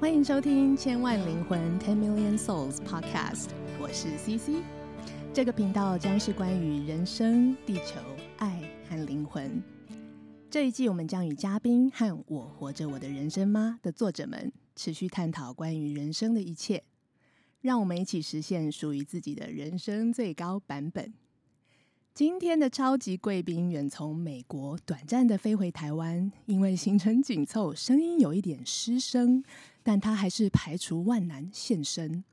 欢迎收听《千万灵魂 Ten Million Souls Podcast》，我是 CC。这个频道将是关于人生、地球、爱和灵魂。这一季，我们将与嘉宾和《我活着我的人生吗》的作者们持续探讨关于人生的一切，让我们一起实现属于自己的人生最高版本。今天的超级贵宾远从美国短暂的飞回台湾，因为行程紧凑，声音有一点失声，但她还是排除万难现身。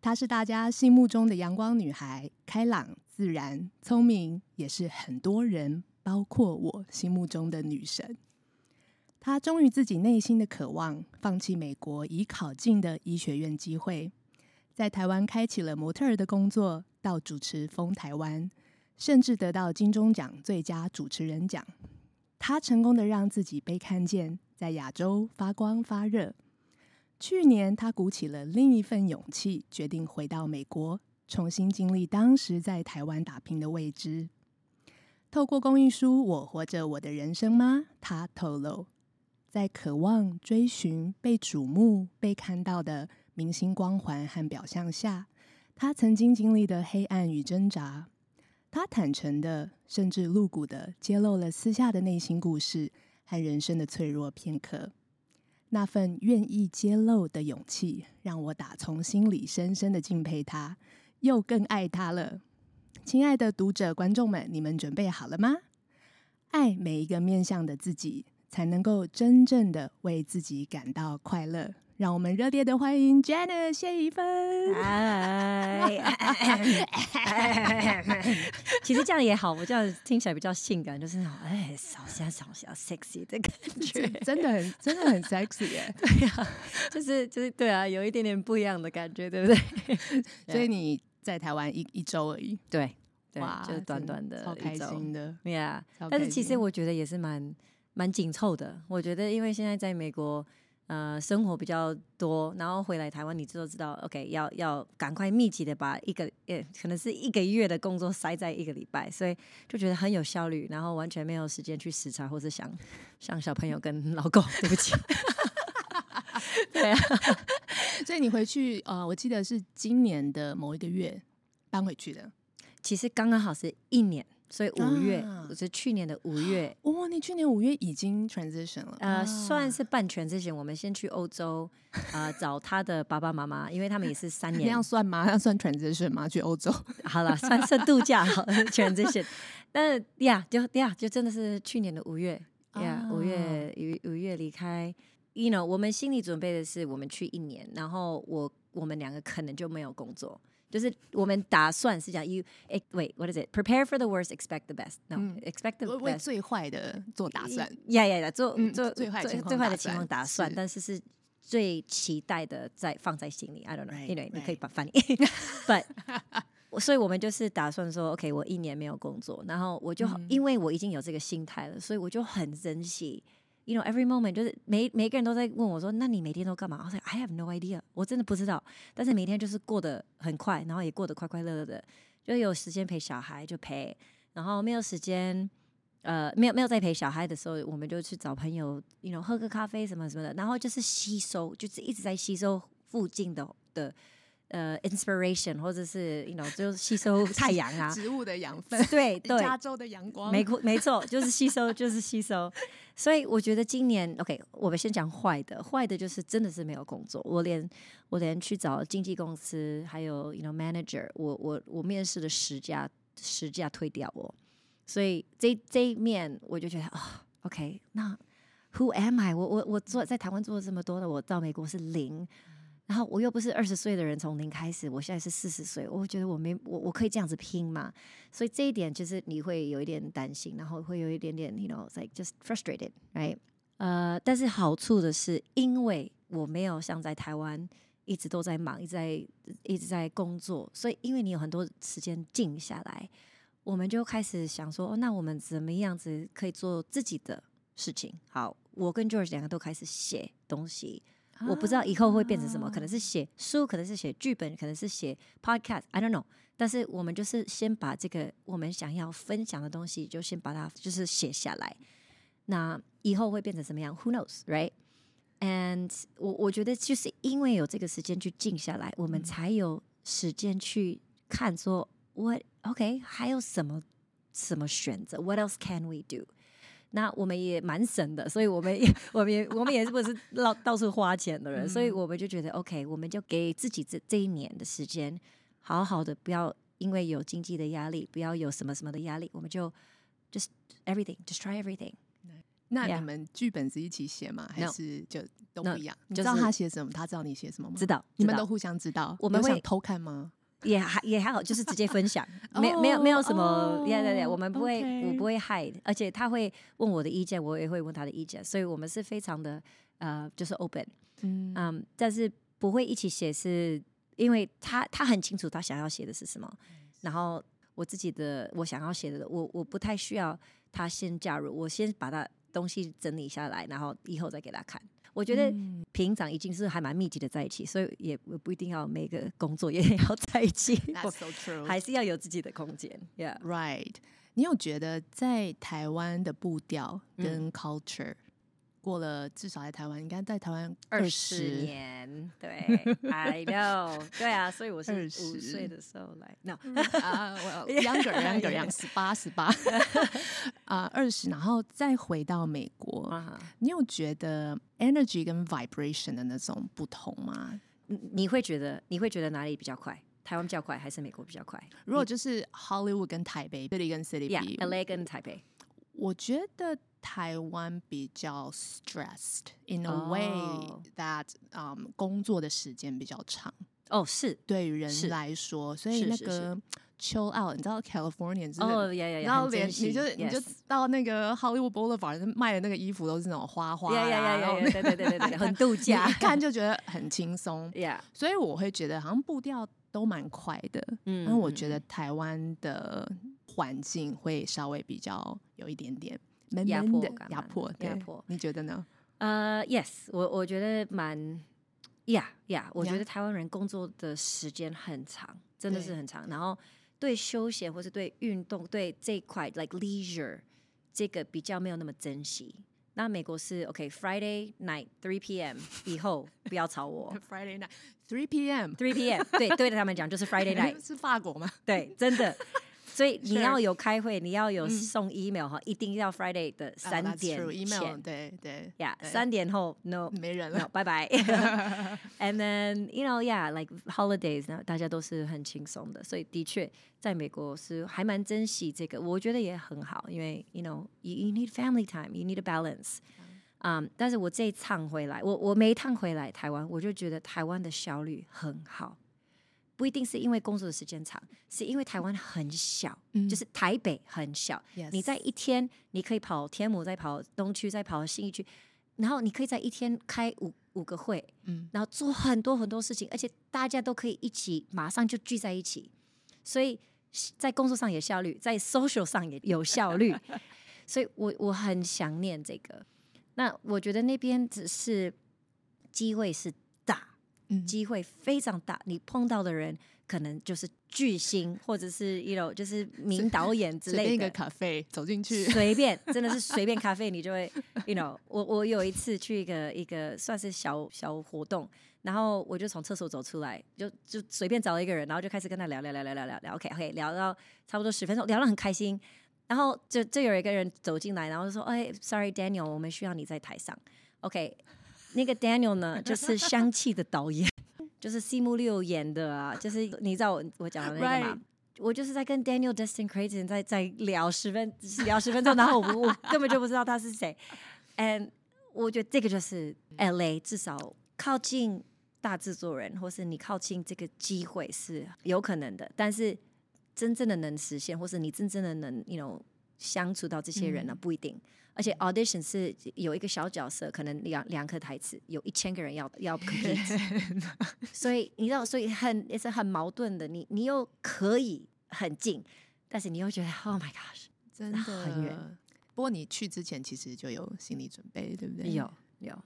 她是大家心目中的阳光女孩，开朗、自然、聪明，也是很多人，包括我心目中的女神。她忠于自己内心的渴望，放弃美国已考进的医学院机会，在台湾开启了模特儿的工作，到主持风台湾。甚至得到金钟奖最佳主持人奖，他成功的让自己被看见，在亚洲发光发热。去年，他鼓起了另一份勇气，决定回到美国，重新经历当时在台湾打拼的未知。透过公益书《我活着我的人生吗》，他透露，在渴望追寻被瞩目、被看到的明星光环和表象下，他曾经经历的黑暗与挣扎。他坦诚的，甚至露骨的揭露了私下的内心故事和人生的脆弱片刻。那份愿意揭露的勇气，让我打从心里深深的敬佩他，又更爱他了。亲爱的读者、观众们，你们准备好了吗？爱每一个面向的自己，才能够真正的为自己感到快乐。让我们热烈的欢迎 Janet 谢宜芬。哎，其实这样也好，我这样听起来比较性感，就是那种哎，小香小香 sexy 的感觉，真的很真的很 sexy 耶。对呀、啊，就是就是对啊，有一点点不一样的感觉，对不对？所以你在台湾一一周而已，对，对哇，就是短短的，超开心的，对呀。但是其实我觉得也是蛮蛮紧凑的。我觉得因为现在在美国。呃，生活比较多，然后回来台湾，你就知道，OK，要要赶快密集的把一个，呃，可能是一个月的工作塞在一个礼拜，所以就觉得很有效率，然后完全没有时间去时差或是想想小朋友跟老公，对不起。对啊，所以你回去，呃，我记得是今年的某一个月搬回去的，其实刚刚好是一年。所以五月，我、啊、是去年的五月。哦，你去年五月已经 transition 了。呃，算是半 transition。我们先去欧洲，呃，找他的爸爸妈妈，因为他们也是三年。那样算吗？要算 transition 吗？去欧洲？好了，算是度假好 transition。但是呀，就呀，就真的是去年的五月呀，五、月五五月离开。You know，我们心里准备的是，我们去一年，然后我我们两个可能就没有工作。就是我们打算是讲，you wait what is it? Prepare for the worst, expect the best. No,、嗯、expect the best. 为最坏的做打算。呀呀呀，做做最坏最坏的情况打算，但是是最期待的在放在心里。I don't know，因为你可以把翻译。But 所以我们就是打算说，OK，我一年没有工作，然后我就、嗯、因为我已经有这个心态了，所以我就很珍惜。You know, every moment 就是每每个人都在问我说：“那你每天都干嘛？”我说：“I have no idea，我真的不知道。”但是每天就是过得很快，然后也过得快快乐乐的，就有时间陪小孩就陪，然后没有时间，呃，没有没有在陪小孩的时候，我们就去找朋友，You know，喝个咖啡什么什么的，然后就是吸收，就是一直在吸收附近的的。呃、uh,，inspiration 或者是，you know，就是吸收 太阳啊，植物的养分，对对，加州的阳光，没没错，就是吸收，就是吸收。所以我觉得今年，OK，我们先讲坏的，坏的就是真的是没有工作，我连我连去找经纪公司，还有，you know manager，我我我面试了十家，十家推掉我，所以这这一面我就觉得啊、oh,，OK，那 Who am I？我我我做在台湾做了这么多的，我到美国是零。然后我又不是二十岁的人，从零开始，我现在是四十岁，我觉得我没我我可以这样子拼吗？所以这一点就是你会有一点担心，然后会有一点点，you know, like just frustrated，right？呃，但是好处的是，因为我没有像在台湾一直都在忙，一直在一直在工作，所以因为你有很多时间静下来，我们就开始想说，哦，那我们怎么样子可以做自己的事情？好，我跟 George 两个都开始写东西。我不知道以后会变成什么，可能是写书，可能是写剧本，可能是写 podcast，I don't know。但是我们就是先把这个我们想要分享的东西，就先把它就是写下来。那以后会变成什么样？Who knows, right？And 我我觉得就是因为有这个时间去静下来，我们才有时间去看说 What OK 还有什么什么选择？What else can we do？那我们也蛮省的，所以我们也我们也我们也是不是到到处花钱的人，所以我们就觉得 OK，我们就给自己这这一年的时间，好好的不要因为有经济的压力，不要有什么什么的压力，我们就 just everything，just try everything。那你们剧本是一起写吗？还是就都不一样？你知道他写什么，他知道你写什么吗？知道，你们都互相知道。我们会偷看吗？也还也还好，就是直接分享，没没有没有什么，对对对，我们不会我不会 hide，而且他会问我的意见，我也会问他的意见，所以我们是非常的呃，就是 open，嗯。嗯，但是不会一起写，是因为他他很清楚他想要写的是什么，然后我自己的我想要写的，我我不太需要他先加入，我先把他东西整理下来，然后以后再给他看。我觉得平常已经是还蛮密集的在一起，所以也不一定要每个工作也 要在一起，That's so true，还是要有自己的空间。Yeah，right。你有觉得在台湾的步调跟 culture？嗯过了至少在台湾，应该在台湾二十年，对，I know，对啊，所以我是五岁的时候来，no，啊，我 younger，younger，young，十八，十八，啊，二十，然后再回到美国，uh huh. 你有觉得 energy 跟 vibration 的那种不同吗？你会觉得你会觉得哪里比较快？台湾比较快，还是美国比较快？如果就是 Hollywood 跟台北，City 跟 City，Yeah，LA 跟台北，我觉得。台湾比较 stressed in a way that，嗯、um，工作的时间比较长。哦，是对于人来说，所以那个 chill out，你知道 California 是哦，然后连你就你就到那个 Hollywood Boulevard 卖的那个衣服都是那种花花对对对对对，很度假，一看就觉得很轻松。Yeah，所以我会觉得好像步调都蛮快的。嗯，因为我觉得台湾的环境会稍微比较有一点点。压迫感，压迫，压迫，你觉得呢？呃、uh,，Yes，我我觉得蛮，呀呀，我觉得台湾人工作的时间很长，真的是很长。然后对休闲或是对运动，对这一块，like leisure，这个比较没有那么珍惜。那美国是 OK，Friday、night three p.m. 以后不要吵我。Friday night three p.m. three p.m. 对，对着他们讲就是 Friday night，是法国吗？对，真的。所以你要有开会，你要有送 email 哈，一定要 Friday 的三点前，对对呀，三点后 no 没人了，拜拜。And then you know yeah like holidays，那大家都是很轻松的，所以的确在美国是还蛮珍惜这个，我觉得也很好，因为 you know you you need family time，you need a balance。嗯，但是我这一趟回来，我我每一趟回来台湾，我就觉得台湾的效率很好。不一定是因为工作的时间长，是因为台湾很小，嗯、就是台北很小。你在一天，你可以跑天母，再跑东区，再跑新义区，然后你可以在一天开五五个会，嗯、然后做很多很多事情，而且大家都可以一起马上就聚在一起，所以在工作上有效率，在 social 上也有效率，所以我我很想念这个。那我觉得那边只是机会是。机会非常大，你碰到的人可能就是巨星，或者是一 you know 就是名导演之类的。随便一个咖啡走进去，随便真的是随便咖啡，你就会 you know。我我有一次去一个一个算是小小活动，然后我就从厕所走出来，就就随便找了一个人，然后就开始跟他聊聊聊聊聊聊聊，OK OK，聊到差不多十分钟，聊得很开心，然后就就有一个人走进来，然后就说：“哎，Sorry Daniel，我们需要你在台上，OK。”那个 Daniel 呢，就是香气的导演，就是西木六演的啊，就是你知道我我讲的那个吗？Right. 我就是在跟 Daniel Destin Creighton 在在聊十分聊十分钟，然后我我根本就不知道他是谁。And 我觉得这个就是 LA，至少靠近大制作人，或是你靠近这个机会是有可能的，但是真正的能实现，或是你真正的能，you know，相处到这些人呢，嗯、不一定。而且 audition 是有一个小角色，可能两两颗台词，有一千个人要要 compete，所以你知道，所以很也是很矛盾的。你你又可以很近，但是你又觉得 Oh my gosh，真的很远。不过你去之前其实就有心理准备，对不对？有有，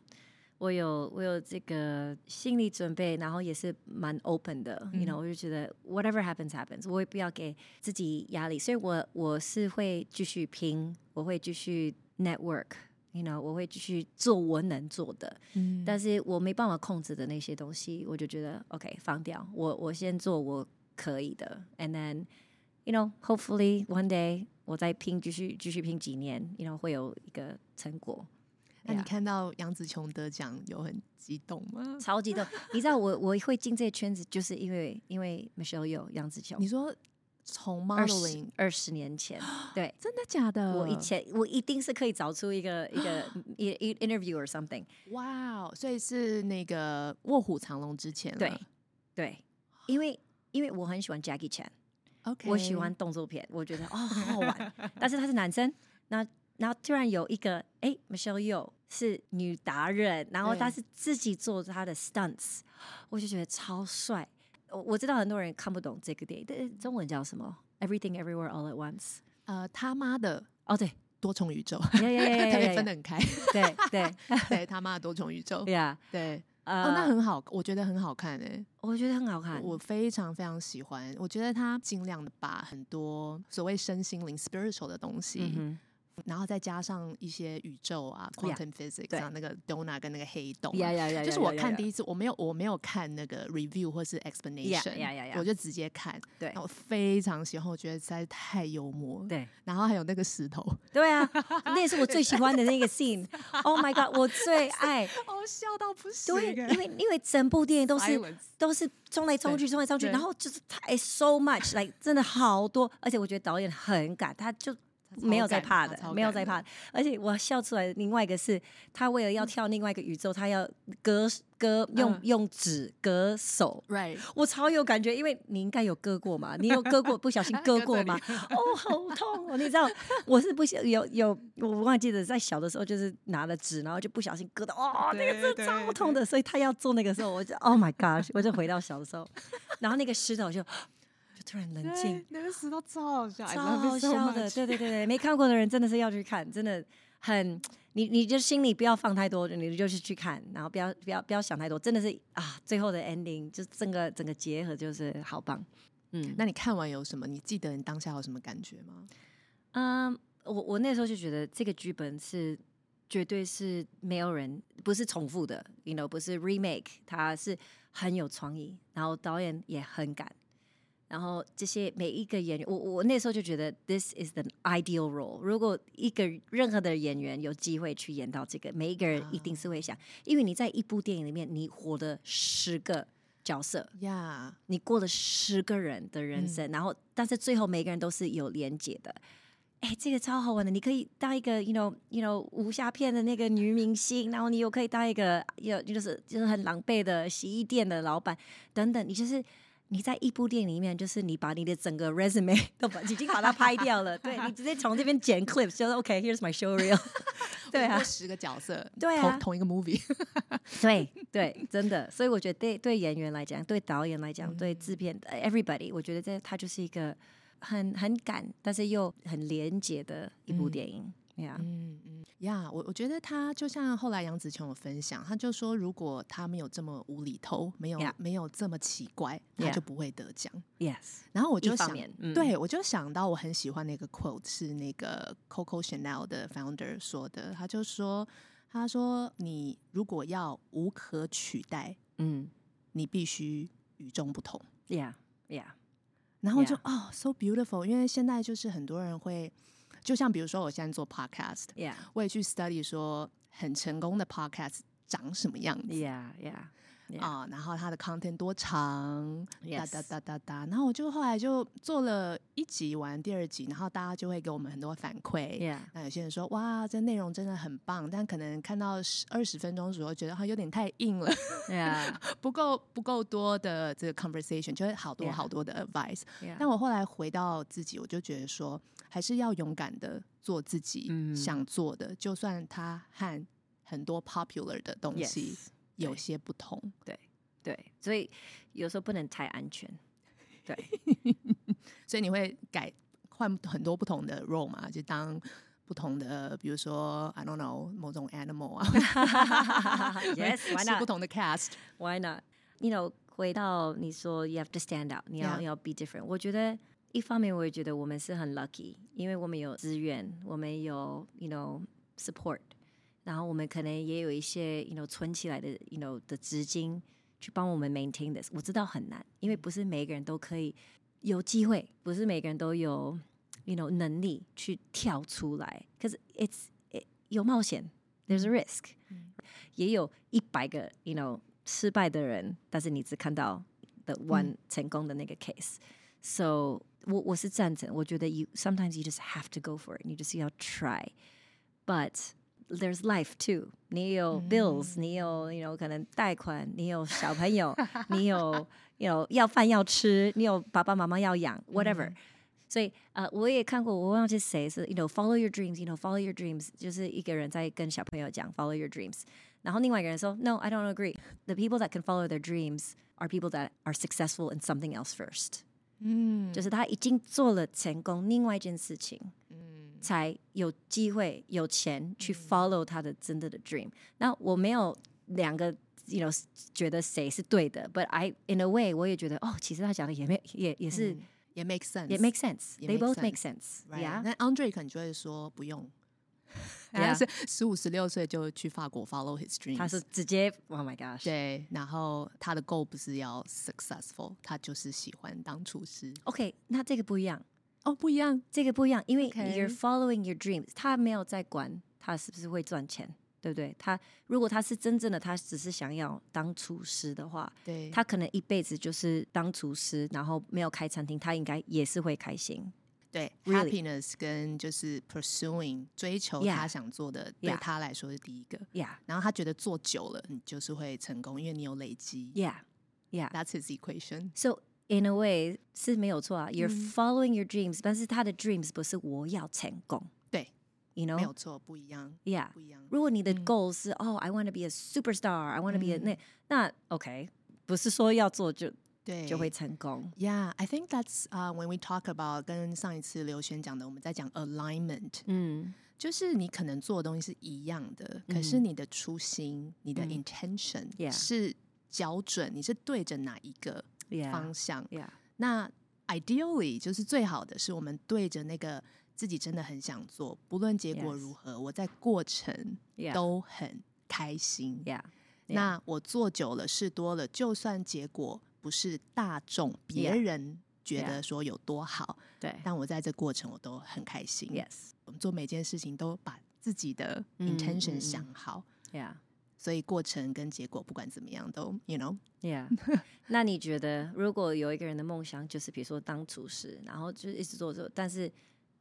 我有我有这个心理准备，然后也是蛮 open 的。嗯、you know，我就觉得 whatever happens happens，我也不要给自己压力，所以我我是会继续拼，我会继续。Network，you know，我会继续做我能做的，嗯，但是我没办法控制的那些东西，我就觉得 OK 放掉，我我先做我可以的，and then you know hopefully one day 我再拼，继续继续拼几年，you know 会有一个成果。那你看到杨紫琼得奖有很激动吗？超激动！你知道我我会进这个圈子，就是因为因为 Michelle Yeoh 杨紫琼。你说从 modeling 二十年前，对，真的假的？我以前我一定是可以找出一个一个一一 interview or something。哇哦！所以是那个卧虎藏龙之前，对对，因为因为我很喜欢 Jackie Chan，OK，我喜欢动作片，我觉得哦好好玩，但是他是男生，那。然后突然有一个，哎，Michelle Yeoh 是女达人，然后她是自己做她的 stunts，我就觉得超帅。我我知道很多人看不懂这个电影，中文叫什么？Everything Everywhere All at Once。呃，他妈的，哦对，多重宇宙，特别分得很开。对对 对，他妈的多重宇宙。对啊，对，哦，那很好，我觉得很好看诶，我觉得很好看，我非常非常喜欢。我觉得他尽量的把很多所谓身心灵 spiritual 的东西。然后再加上一些宇宙啊，quantum physics 啊，那个 donut 跟那个黑洞，就是我看第一次，我没有我没有看那个 review 或是 explanation，我就直接看，对，我非常喜欢，我觉得实在是太幽默，对，然后还有那个石头，对啊，那也是我最喜欢的那个 scene，Oh my god，我最爱，哦，笑到不行，对，因为因为整部电影都是都是冲来冲去，冲来冲去，然后就是太 so much，like 真的好多，而且我觉得导演很敢，他就。没有在怕的，没有在怕的，而且我笑出来的另外一个是，他为了要跳另外一个宇宙，他要割割用用纸割手，Right，我超有感觉，因为你应该有割过嘛，你有割过不小心割过吗？哦，好痛哦！你知道我是不小有有我忘记了，在小的时候就是拿了纸，然后就不小心割到，哦，那个是超痛的，所以他要做那个时候，我就 Oh my God，我就回到小的时候，然后那个石头就。突然冷静，那个石头超好笑，超好笑的，对对对对，没看过的人真的是要去看，真的很，你你就心里不要放太多，你就是去看，然后不要不要不要想太多，真的是啊，最后的 ending 就整个整个结合就是好棒，嗯，那你看完有什么？你记得你当下有什么感觉吗？嗯，我我那时候就觉得这个剧本是绝对是没有人不是重复的，you know，不是 remake，它是很有创意，然后导演也很敢。然后这些每一个演员，我我那时候就觉得，this is the ideal role。如果一个任何的演员有机会去演到这个，每一个人一定是会想，因为你在一部电影里面，你活了十个角色，呀，你过了十个人的人生，然后但是最后每个人都是有连结的。哎，这个超好玩的，你可以当一个，you know you know 武侠片的那个女明星，然后你又可以当一个有就是就是很狼狈的洗衣店的老板等等，你就是。你在一部电影里面，就是你把你的整个 resume 都把已经把它拍掉了，对，你直接从这边剪 clips，就是 OK，here's my show reel。对啊，十个角色，对啊，同同一个 movie。对对，真的，所以我觉得对对演员来讲，对导演来讲，嗯、对制片，everybody，我觉得这它就是一个很很赶，但是又很廉洁的一部电影。嗯嗯嗯呀，yeah, 我我觉得他就像后来杨紫琼有分享，他就说如果他没有这么无厘头，没有 Yeah. 没有这么奇怪，他就不会得奖。Yes，然后我就想，嗯、对我就想到我很喜欢那个 quote 是那个 Coco Chanel 的 founder 说的，他就说他说你如果要无可取代，嗯，你必须与众不同。Yeah，Yeah，然后就哦 Yeah.、oh,，so beautiful，因为现在就是很多人会。就像比如说，我现在做 podcast，Yeah. 我也去 study 说很成功的 podcast 长什么样子，Yeah, yeah. 啊，然后它的 content 多长，哒哒哒哒哒，然后我就后来就做了一集完第二集，然后大家就会给我们很多反馈。那有些人说哇，这内容真的很棒，但可能看到十二十分钟的时候，觉得它有点太硬了，不够不够多的这个 conversation，就是好多好多的 advice。但我后来回到自己，我就觉得说，还是要勇敢的做自己想做的，就算它和很多 popular 的东西。有些不同，对对，所以有时候不能太安全，对，所以你会改换很多不同的 role 嘛，就当不同的，比如说 I don't know 某种 animal 啊，Yes，why not？不同的 cast，Why not？You know，回到你说 You have to stand out，你要.要 be different。我觉得一方面我也觉得我们是很 lucky，因为我们有资源，我们有 You know support。然后我们可能也有一些，you know，存起来的，you know 的资金去帮我们 maintain this。我知道很难，因为不是每个人都可以有机会，不是每个人都有，you know，能力去跳出来。可是 it's it, 有冒险，there's a risk，、嗯、也有一百个，you know，失败的人，但是你只看到 the one、嗯、成功的那个 case。So 我我是赞成，我觉得 you sometimes you just have to go for it，你就是要 try，but There's life too。你有 bills，、嗯、你有，you know，可能贷款，你有小朋友，你有，有要饭要吃，你有爸爸妈妈要养，whatever、嗯。所以，呃，我也看过，我忘记谁是，you know，follow your dreams，you know，follow your dreams，就是一个人在跟小朋友讲 follow your dreams，然后另外一个人说，no，I don't agree。The people that can follow their dreams are people that are successful in something else first。 嗯，就是他已经做了成功另外一件事情。嗯才有机会有钱去 follow 他的真的的 dream。那我没有两个，you know，觉得谁是对的，but I in a way 我也觉得哦，其实他讲的也没也也是也 make sense，也 make sense，they both make sense。Yeah，那 Andre 可能就会说不用，他是十五十六岁就去法国 follow his dream，他是直接 Oh my gosh，对，然后他的 goal 不是要 successful，他就是喜欢当厨师。OK，那这个不一样。哦，不一样，这个不一样，因为 you're following your dreams，他没有在管他是不是会赚钱，对不对？他如果他是真正的，他只是想要当厨师的话，对，他可能一辈子就是当厨师，然后没有开餐厅，他应该也是会开心。对，happiness 跟就是 pursuing 追求他想做的，对他来说是第一个。Yeah，然后他觉得做久了，你就是会成功，因为你有累积。Yeah，Yeah，that's his equation。So In a way 是没有错啊，You're following your dreams，但是他的 dreams 不是我要成功，对，You know，没有错，不一样，Yeah，不一样。如果你的 goal 是哦，I want to be a superstar，I want to be a 那那 OK，不是说要做就对就会成功。Yeah，I think that's 啊，when we talk about 跟上一次刘璇讲的，我们在讲 alignment，嗯，就是你可能做的东西是一样的，可是你的初心、你的 intention 是校准，你是对着哪一个？方向，yeah, yeah. 那 ideally 就是最好的是我们对着那个自己真的很想做，不论结果如何.我在过程都很开心。Yeah. Yeah. 那我做久了，事多了，就算结果不是大众别人觉得说有多好，对，但我在这过程我都很开心。Yes，我们做每件事情都把自己的 intention 想好。Yeah. 所以过程跟结果不管怎么样都，you know，yeah。那你觉得，如果有一个人的梦想就是比如说当厨师，然后就一直做做，但是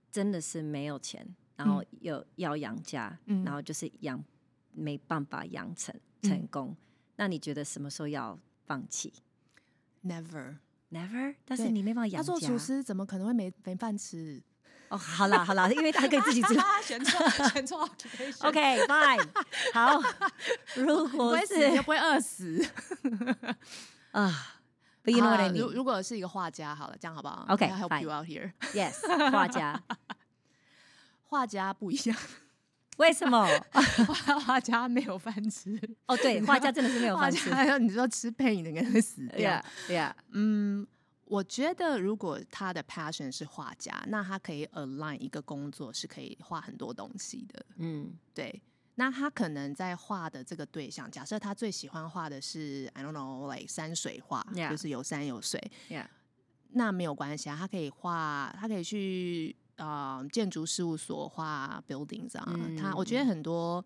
真的是没有钱，然后又要养家，嗯、然后就是养没办法养成成功，嗯、那你觉得什么时候要放弃？Never，Never。但是你没办法养家，他做厨师怎么可能会没没饭吃？哦，好啦好啦，因为他可以自己做，选错选错 OK，fine，好。如果是你又不会饿死啊？But you know what I mean？如如果是一个画家，好了，这样好不好？OK，help you out here。Yes，画家，画家不一样。为什么？画家没有饭吃。哦，对，画家真的是没有饭吃。你说吃 paint 的人会死掉。Yeah，嗯。我觉得，如果他的 passion 是画家，那他可以 align 一个工作是可以画很多东西的。嗯，对。那他可能在画的这个对象，假设他最喜欢画的是 I don't know，like 山水画，Yeah. 就是有山有水。Yeah. 那没有关系啊，他可以画，他可以去呃建筑事务所画 buildings 啊。嗯、他我觉得很多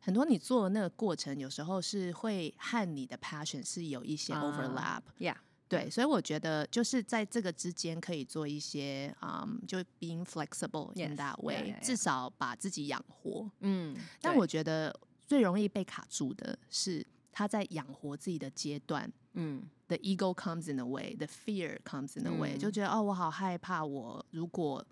很多你做的那个过程，有时候是会和你的 passion 是有一些 overlap、uh,。Yeah. 对，所以我觉得就是在这个之间可以做一些，嗯，就 being flexible in that way，至少把自己养活。嗯，但我觉得最容易被卡住的是他在养活自己的阶段，嗯，the ego comes in the way，the fear comes in the way，就觉得哦，我好害怕，我如果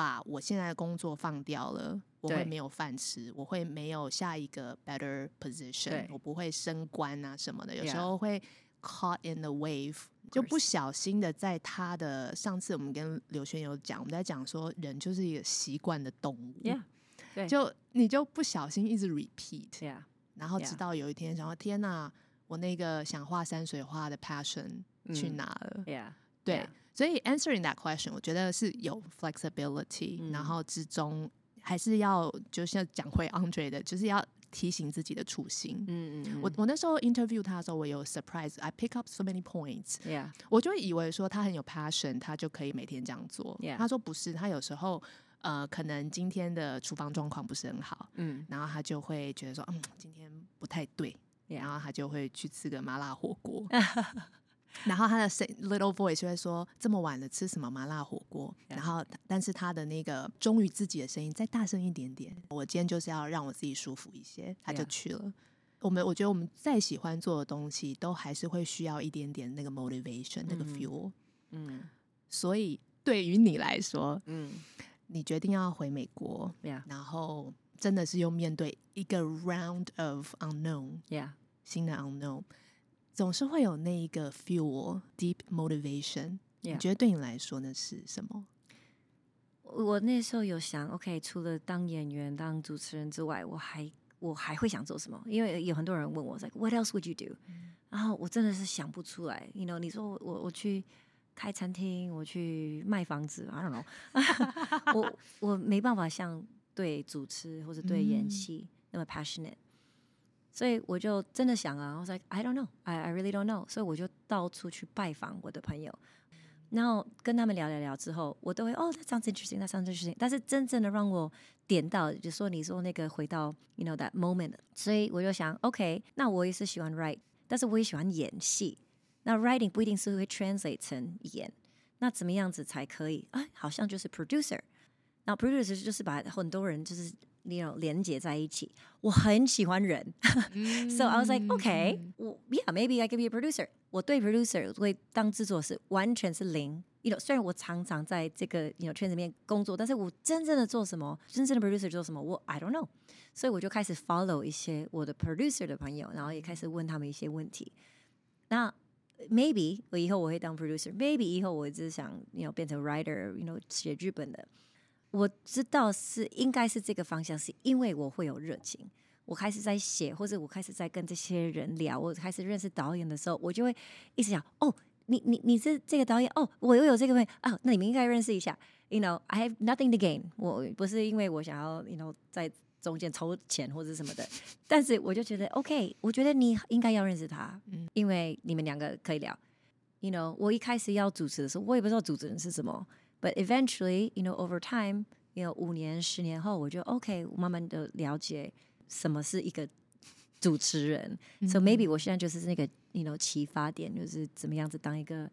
把我现在的工作放掉了，我会没有饭吃，我会没有下一个 better position，我不会升官啊什么的，有时候会。Caught in the wave，就不小心的在他的上次我们跟刘轩有讲，我们在讲说人就是一个习惯的动物，Yeah，就你就不小心一直 repeat，Yeah，然后直到有一天想说天哪，我那个想画山水画的 passion 去哪了？Yeah，对，所以 answering that question，我觉得是有 flexibility，然后之中还是要就像讲回 Andre 的，就是要。提醒自己的初心。嗯嗯，我我那时候 interview 他的时候，我有 surprise，I pick up so many points。Yeah，我就以为说他很有 passion，他就可以每天这样做。Yeah. 他说不是，他有时候呃，可能今天的厨房状况不是很好，嗯，然后他就会觉得说，嗯，今天不太对然后他就会去吃个麻辣火锅。然后他的 little voice 就会说：“这么晚了，吃什么麻辣火锅？” Yeah. 然后，但是他的那个忠于自己的声音再大声一点点。我今天就是要让我自己舒服一些，他就去了。Yeah. 我们我觉得我们再喜欢做的东西，都还是会需要一点点那个 motivation，那个 fuel。嗯，所以对于你来说，嗯，你决定要回美国，Yeah. 然后真的是又面对一个 round of unknown，Yeah. 新的 unknown。总是会有那一个 fuel deep motivation，Yeah. 你觉得对你来说那是什么？我那时候有想，OK，除了当演员、当主持人之外，我还我还会想做什么？因为有很多人问我，like What else would you do？、嗯、然后我真的是想不出来。You know，你说我我我去开餐厅，我去卖房子，I don't know，我我没办法像对主持或者对演戏那么 passionate。所以我就真的想啊，我说 I don't know, I I really don't know。所以我就到处去拜访我的朋友，然后跟他们聊聊聊之后，我都会哦，that sounds interesting, that sounds interesting。但是真正的让我点到，就说你说那个回到，you know that moment。所以我就想，OK，那我也是喜欢 write，但是我也喜欢演戏。那 writing 不一定是会 translate 成演，那怎么样子才可以？啊，好像就是 producer。那 producer 就是把很多人就是。你有连接在一起，我很喜欢人，so I was like, okay, yeah, maybe I can be a producer。我对 producer 会当制作是完全是零。You know，虽然我常常在这个 you know 圈子里面工作，但是我真正的做什么，真正的 producer 做什么，我 I don't know。所以我就开始 follow 一些我的 producer 的朋友，然后也开始问他们一些问题。那 maybe 我以后我会当 producer，maybe 以后我只是想 you know 变成 writer，you know 写剧本的。我知道是应该是这个方向，是因为我会有热情。我开始在写，或者我开始在跟这些人聊，我开始认识导演的时候，我就会一直想：哦，你你你是这个导演？哦，我又有这个朋友啊，那你们应该认识一下。You know, I have nothing to gain。我不是因为我想要，you know，在中间抽钱或者什么的，但是我就觉得 OK，我觉得你应该要认识他，因为你们两个可以聊。You know，我一开始要主持的时候，我也不知道主持人是什么。But eventually, you know, over time, you know, 五年、十年后，我就 OK，我慢慢的了解什么是一个主持人。Mm hmm. So maybe 我现在就是那个，you know，启发点就是怎么样子当一个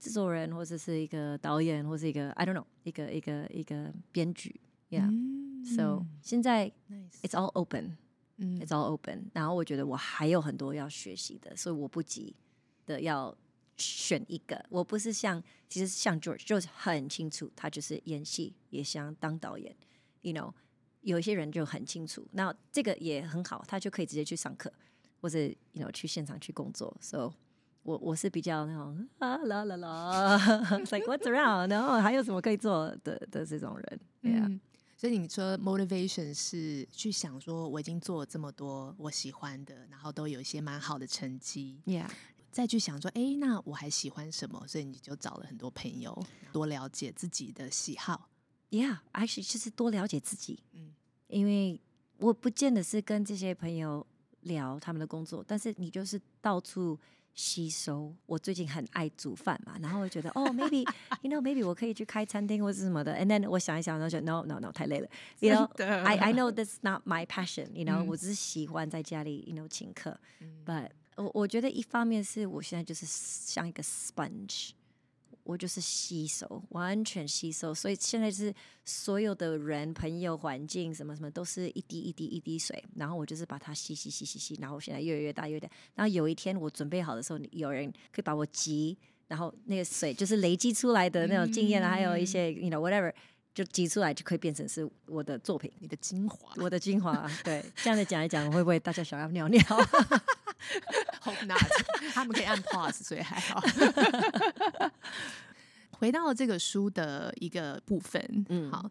制作人，或者是一个导演，或者是一个 I don't know，一个一个一个编剧。Yeah，So、mm hmm. 现在 Nice. It's all open，It's all open。然后我觉得我还有很多要学习的，所以我不急的要。 选一个，我不是像，其实像 George 就是很清楚，他就是演戏，也想当导演，you know，有一些人就很清楚，那这个也很好，他就可以直接去上课，或者 you know 去现场去工作。So 我我是比较那种啊啦啦啦，like what's around，然后还有什么可以做的的这种人，yeah。嗯，所以你说 motivation 是去想说，我已经做了这么多我喜欢的，然后都有一些蛮好的成绩，yeah。再去想说，哎，那我还喜欢什么？所以你就找了很多朋友，多了解自己的喜好。Yeah，actually 就是多了解自己。嗯，因为我不见得是跟这些朋友聊他们的工作，但是你就是到处吸收。我最近很爱煮饭嘛，然后我觉得，哦，maybe you know，maybe 我可以去开餐厅或者什么的。And then 我想一想，然后就 no no no，太累了。You know，I I know that's not my passion。You know，我只是喜欢在家里，you know，请客。But 我我觉得一方面是我现在就是像一个 sponge，我就是吸收，完全吸收，所以现在是所有的人、朋友、环境什么什么都是一滴一滴一滴水，然后我就是把它吸吸吸吸吸，然后现在越来越大越大，然后有一天我准备好的时候，有人可以把我挤，然后那个水就是累积出来的那种经验，还有一些 you know whatever。就挤出来就可以变成是我的作品，你的精华，我的精华。对，这样子讲一讲，会不会大家想要尿尿 Hope not，他们可以按 pause，所以还好。回到这个书的一个部分，嗯，好，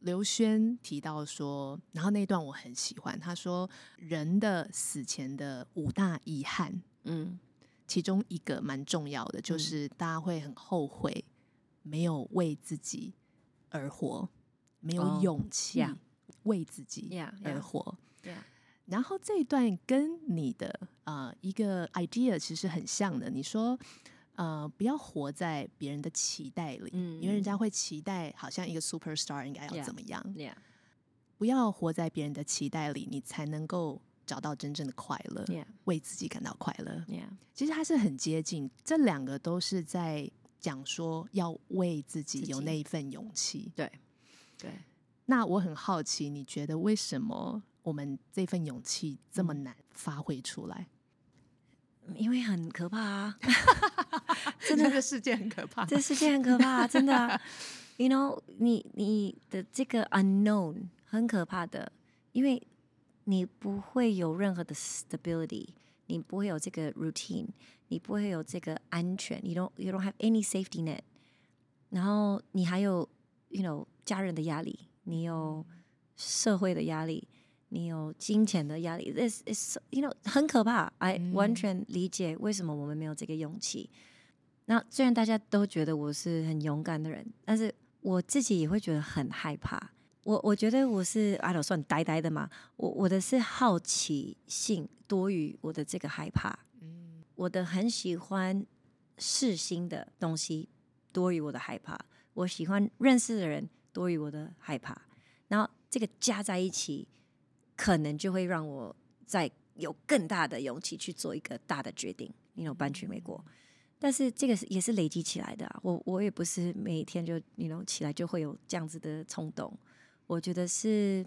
刘轩提到说，然后那一段我很喜欢，他说人的死前的五大遗憾，嗯，其中一个蛮重要的，就是大家会很后悔没有为自己。而活，没有勇气为自己而活。然后这一段跟你的呃一个 idea 其实很像的。你说呃不要活在别人的期待里，嗯，因为人家会期待好像一个 superstar 应该要怎么样，yeah, yeah. 不要活在别人的期待里，你才能够找到真正的快乐.为自己感到快乐。其实它是很接近，这两个都是在讲说要为自己有那一份勇气。对，对。那我很好奇，你觉得为什么我们这份勇气这么难发挥出来？因为很可怕啊！真的，这个世界很可怕，这世界很可怕，真的啊。You know，你你的这个 unknown 很可怕的，因为你不会有任何的 stability，你不会有这个 routine，你不会有这个安全，you don't you don't have any safety net。然后你还有 you know 家人的压力。你有社会的压力，你有金钱的压力，this is you know 很可怕。I 完全理解为什么我们没有这个勇气。那虽然大家都觉得我是很勇敢的人，但是我自己也会觉得很害怕。我我觉得我是 I don't 算呆呆的嘛。我我的是好奇心多于我的这个害怕。我的很喜欢试新的东西多于我的害怕。我喜欢认识的人。多于我的害怕，然后这个加在一起，可能就会让我再有更大的勇气去做一个大的决定，你能搬去美国。但是这个是也是累积起来的，我我也不是每天就你能起来就会有这样子的冲动。我觉得是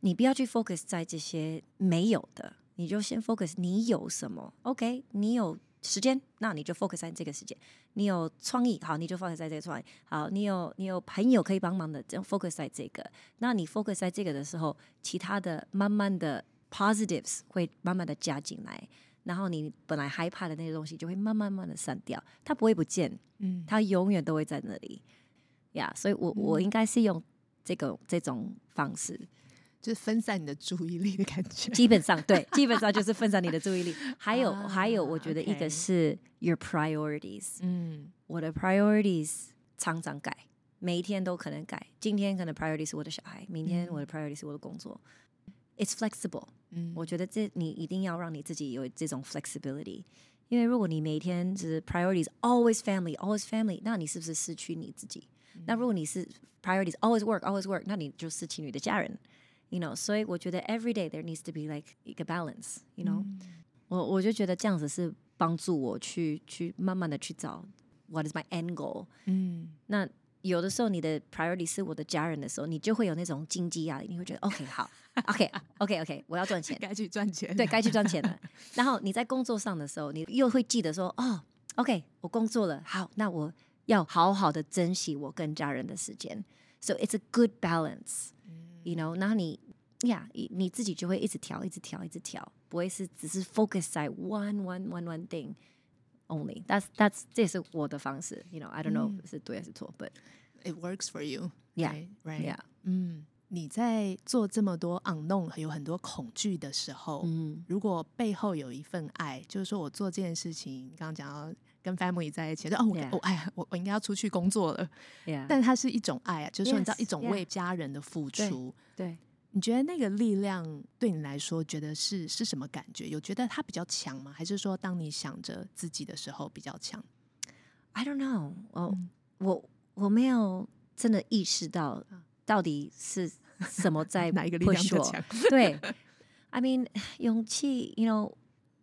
你不要去 focus 在这些没有的，你就先 focus 你有什么。OK，你有。时间，那你就 focus 在这个时间。你有创意，好，你就 focus 在这个创意。好，你有你有朋友可以帮忙的，这样 focus 在这个。那你 focus 在这个的时候，其他的慢慢的 positives 会慢慢的加进来，然后你本来害怕的那些东西就会慢慢慢的散掉，它不会不见，嗯，它永远都会在那里。呀、yeah，所以我我应该是用这个这种方式。就是分散你的注意力的感觉，基本上对，基本上就是分散你的注意力。还有、啊、还有，我觉得一个是 your priorities。嗯，我的 priorities 常常改，每一天都可能改。今天可能 priorities 是我的小孩，明天我的 priorities 是我的工作。嗯、It's flexible。嗯，我觉得这你一定要让你自己有这种 flexibility，因为如果你每天就是 priorities always family always family，那你是不是失去你自己？嗯、那如果你是 priorities always work always work，那你就失去你的家人。You know，所以我觉得 every day there needs to be like 一个 balance。You know，、嗯、我我就觉得这样子是帮助我去去慢慢的去找 what is my end goal。嗯，那有的时候你的 priority 是我的家人的时候，你就会有那种经济压力，你会觉得 OK 好，OK OK OK，我要赚钱，该去赚钱，对，该去赚钱了。然后你在工作上的时候，你又会记得说哦，OK，我工作了，好，那我要好好的珍惜我跟家人的时间。So it's a good balance。You know，然后你呀，yeah, 你自己就会一直调，一直调，一直调，不会是只是 focus 在 one one one one thing only。That's that's 这也是我的方式。You know，I don't know、嗯、是对还是错，but it works for you。Yeah，right，yeah。嗯，你在做这么多 unknown 有很多恐惧的时候，嗯，如果背后有一份爱，就是说我做这件事情，刚刚讲到 跟 family 在一起，说哦，我.我哎呀，我我应该要出去工作了。但它是一种爱啊，就是说你知道一种为家人的付出。对。对你觉得那个力量对你来说，觉得是是什么感觉？有觉得它比较强吗？还是说，当你想着自己的时候比较强？I don't know，我、嗯、我我没有真的意识到到底是什么在 哪一个力量？对，I mean，勇气，you know，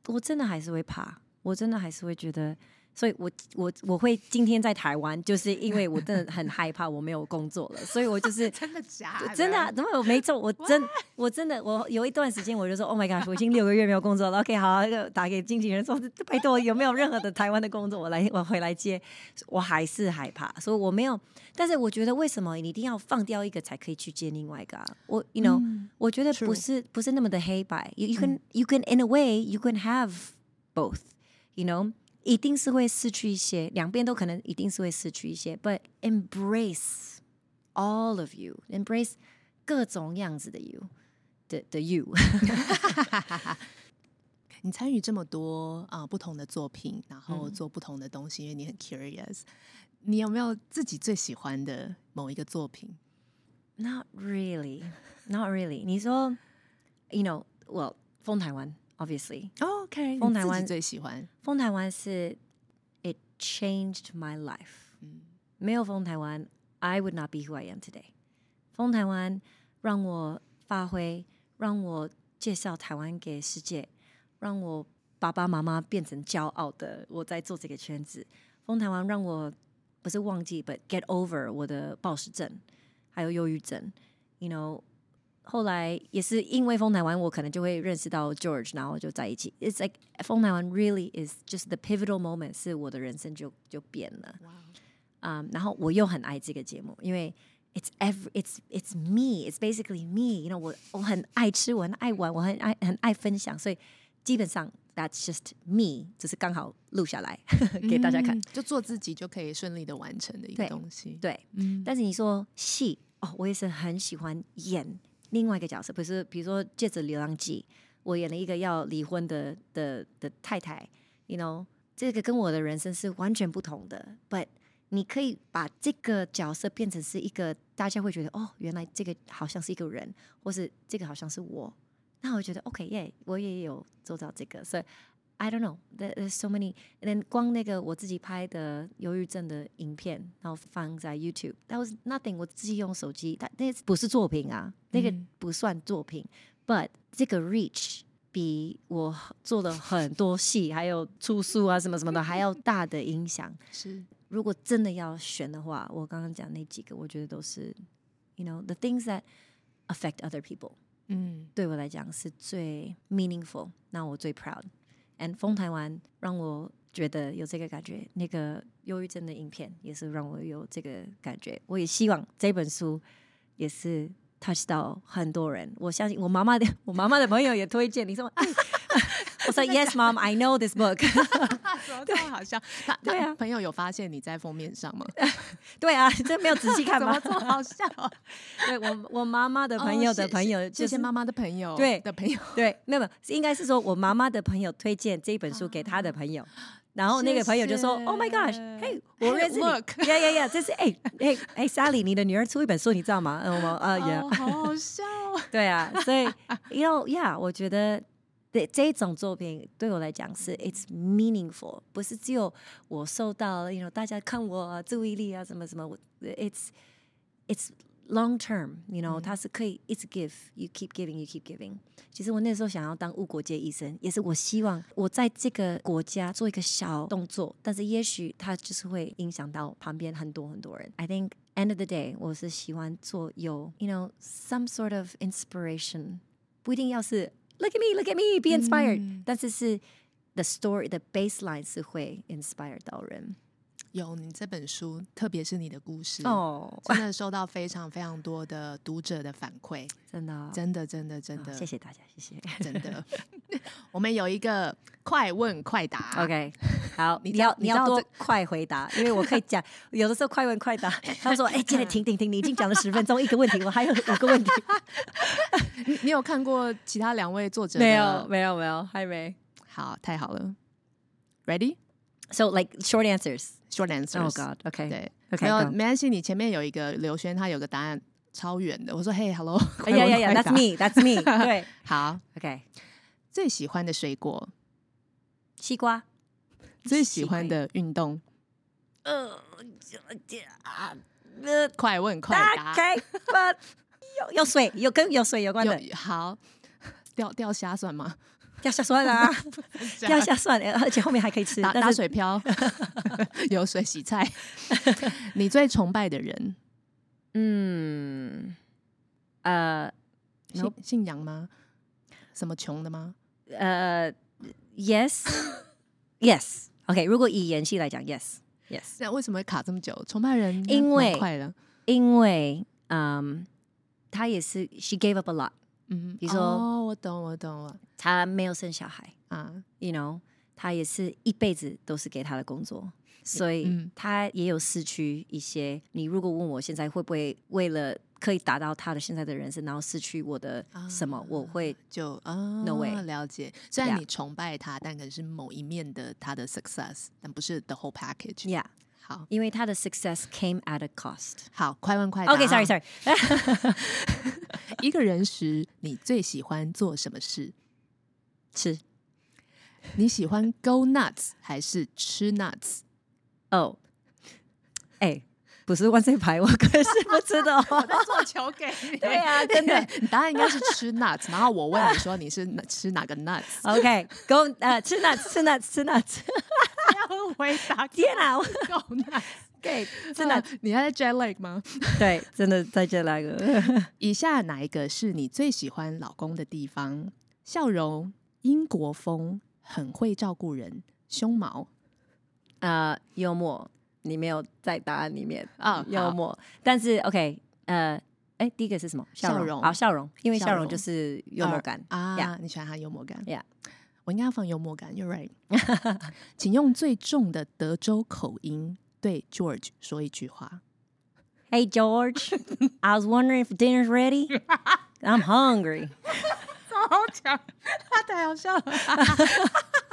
我真的还是会怕，我真的还是会觉得。所以我，我我我会今天在台湾，就是因为我真的很害怕我没有工作了，所以我就是 真的假的？真的、啊，怎么我没做？我真我真的，我有一段时间我就说，Oh my God，我已经六个月没有工作了。OK，好，就打给经纪人说，拜托有没有任何的台湾的工作，我来我回来接。我还是害怕，所以我没有。但是我觉得，为什么你一定要放掉一个才可以去接另外一个、啊？我，you know，、嗯、我觉得不是不是那么的黑白。You you can、嗯、you can in a way you can have both，you know。一定是会失去一些，两边都可能一定是会失去一些。But embrace all of you, embrace 各种样子的 you 的的 you。你参与这么多啊、呃、不同的作品，然后做不同的东西，嗯、因为你很 curious。你有没有自己最喜欢的某一个作品？Not really, not really。你说，you know，well。风台湾，obviously。OK，疯台湾最喜欢。疯台湾是 It changed my life。嗯，没有疯台湾，I would not be who I am today。疯台湾让我发挥，让我介绍台湾给世界，让我爸爸妈妈变成骄傲的。我在做这个圈子，疯台湾让我不是忘记，but get over 我的暴食症，还有忧郁症。You know。后来也是因为风台湾，我可能就会认识到 George，然后就在一起。It's like 风台湾 really is just the pivotal moment，是我的人生就就变了。嗯，然后我又很爱这个节目，因为 it's every it's it's me, it's basically me。You know，我我很爱吃，我很爱玩，我很爱很爱分享，所以基本上 that's just me，就是刚好录下来给大家看，就做自己就可以顺利的完成的一个东西。对，对嗯。但是你说戏哦，我也是很喜欢演。另外一个角色，不是比如说借着《流浪记》，我演了一个要离婚的的的太太，you know，这个跟我的人生是完全不同的。But 你可以把这个角色变成是一个大家会觉得哦，原来这个好像是一个人，或是这个好像是我，那我觉得 OK 耶、我也有做到这个，所以。I don't know. There's so many. And then 光那个我自己拍的忧郁症的影片，然后放在 YouTube。That was nothing. 我自己用手机，但那不是作品啊，那个不算作品。嗯、But 这个 reach 比我做的很多戏，还有出书啊什么什么的还要大的影响。是，如果真的要选的话，我刚刚讲那几个，我觉得都是，you know, the things that affect other people。嗯，对我来讲是最 meaningful，那我最 proud。And 风台湾让我觉得有这个感觉，那个忧郁症的影片也是让我有这个感觉。我也希望这本书也是 touch 到很多人。我相信我妈妈的，我妈妈的朋友也推荐。你说，我说 Yes, Mom, I know this book。对，好笑。他对啊，朋友有发现你在封面上吗？对啊，这没有仔细看吗？这么好笑。对我，我妈妈的朋友的朋友，谢谢妈妈的朋友，对的朋友，对，没有，应该是说我妈妈的朋友推荐这本书给他的朋友，然后那个朋友就说：“Oh my gosh, hey，我认识你，Yeah, yeah, yeah，这是哎哎哎，Sally，你的女儿出一本书，你知道吗？”嗯，我啊，Yeah，好好笑。对啊，所以，You know, yeah，我觉得。对这种作品对我来讲是 it's meaningful，不是只有我受到，you know，大家看我注意力啊什么什么，it's it's long term，you know，、嗯、它是可以一直 give，you keep giving，you keep giving。其实我那时候想要当无国界医生，也是我希望我在这个国家做一个小动作，但是也许它就是会影响到旁边很多很多人。I think end of the day，我是喜欢做有，you know，some sort of inspiration，不一定要是。Look at me, look at me, be inspired、嗯。但是是 the story, the baseline 是会 inspire 到人。 有你这本书，特别是你的故事哦，真的收到非常非常多的读者的反馈，真的，真的，真的，真的，谢谢大家，谢谢，真的。我们有一个快问快答，OK，好，你要你要多快回答，因为我可以讲，有的时候快问快答，他们说，哎，今天停停停，你已经讲了十分钟，一个问题，我还有五个问题。你你有看过其他两位作者？没有，没有，没有，还没。好，太好了，Ready？So like short answers, short answers. Oh God, OK. 对，OK。没有，没关系。你前面有一个刘轩，他有个答案超远的。我说，Hey, hello. Yeah, yeah, yeah. That's me. That's me. 对，好，OK。最喜欢的水果，西瓜。最喜欢的运动，呃，啊，呃快问快答。OK。有有水，有跟有水有关的。好，钓钓虾算吗？钓虾算啊，要下算，而且后面还可以吃。打打水漂，有水洗菜。你最崇拜的人？嗯，呃，信信仰吗？什么穷的吗？呃，Yes，Yes。OK，如果以演戏来讲，Yes，Yes。那为什么会卡这么久？崇拜人，因为快了，因为嗯，他也是，She gave up a lot。嗯，比如说，哦，我懂，我懂了。他没有生小孩啊，uh，you know，他也是一辈子都是给他的工作，所以他也有失去一些。你如果问我现在会不会为了可以达到他的现在的人生，然后失去我的什么？Uh, 我会就啊，no way，了解。虽然你崇拜他，但可能是某一面的他的 success，但不是 the whole package。Yeah。好，因为他的 success came at a cost。好，快问快答。OK，sorry，sorry。一个人时，你最喜欢做什么事？吃。你喜欢 go nuts 还是吃 nuts？哦，哎，不是万岁牌，我可是不知道。我在做球给你。对啊，真的，答案应该是吃 nuts。然后我问你说你是吃哪个 nuts？OK，go 呃，吃 nuts，吃 nuts，吃 nuts。要回答？天哪，go nuts。对，真的，你还在 jet lag 吗？对，真的在 jet lag。以下哪一个是你最喜欢老公的地方？笑容、英国风。很会照顾人，胸毛，呃，幽默，你没有在答案里面啊，哦、幽默，但是 OK，呃，哎，第一个是什么？笑容，好，笑容，因为笑容就是幽默感啊，yeah. 你喜欢他幽默感，Yeah，我应该要放幽默感，You're right，请用最重的德州口音对 George 说一句话，Hey George，I was wondering if dinner's ready，I'm hungry。好强，他太好笑了。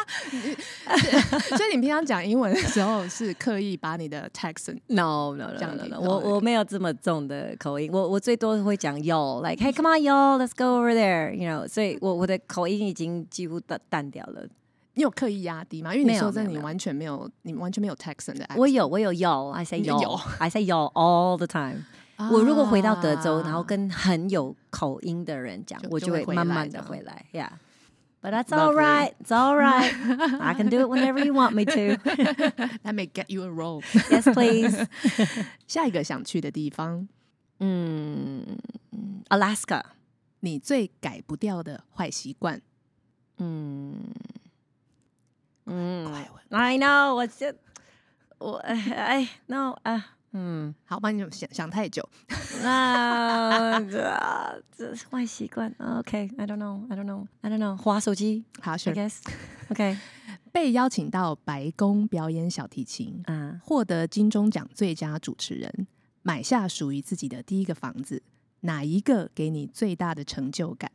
所以你平常讲英文的时候是刻意把你的 Texan no no no no no，我我没有这么重的口音，我我最多会讲 yo，like hey come on yo，let's go over there，you know，所以我我的口音已经几乎淡淡掉了。你有刻意压低吗？因为你说真的，你完全没有，你完全没有 Texan 的。我有我有 yo，I say yo，I say yo all the time。我如果回到德州，然后跟很有口音的人讲，我就会慢慢的回来。Yeah，but that's all right. It's all right. I can do it whenever you want me to. That may get you a role. Yes, please. 下一个想去的地方，嗯，Alaska。你最改不掉的坏习惯，嗯嗯，I know. 我就我哎，no 啊。嗯，好，帮你想想太久。那这这是坏习惯。OK，I don't know，I don't know，I don't know。滑手机，好，Sure，I guess。OK，被邀请到白宫表演小提琴，啊，获得金钟奖最佳主持人，买下属于自己的第一个房子，哪一个给你最大的成就感？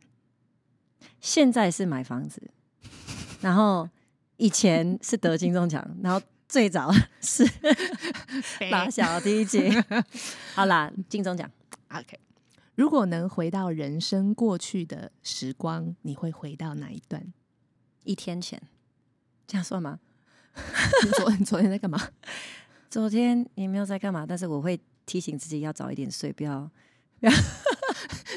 现在是买房子，然后以前是得金钟奖，然后。最早 是拿小提琴，好啦，金钟奖。OK，如果能回到人生过去的时光，你会回到哪一段？一天前，这样算吗？你 昨你昨天在干嘛？昨天也没有在干嘛，但是我会提醒自己要早一点睡，不要。不要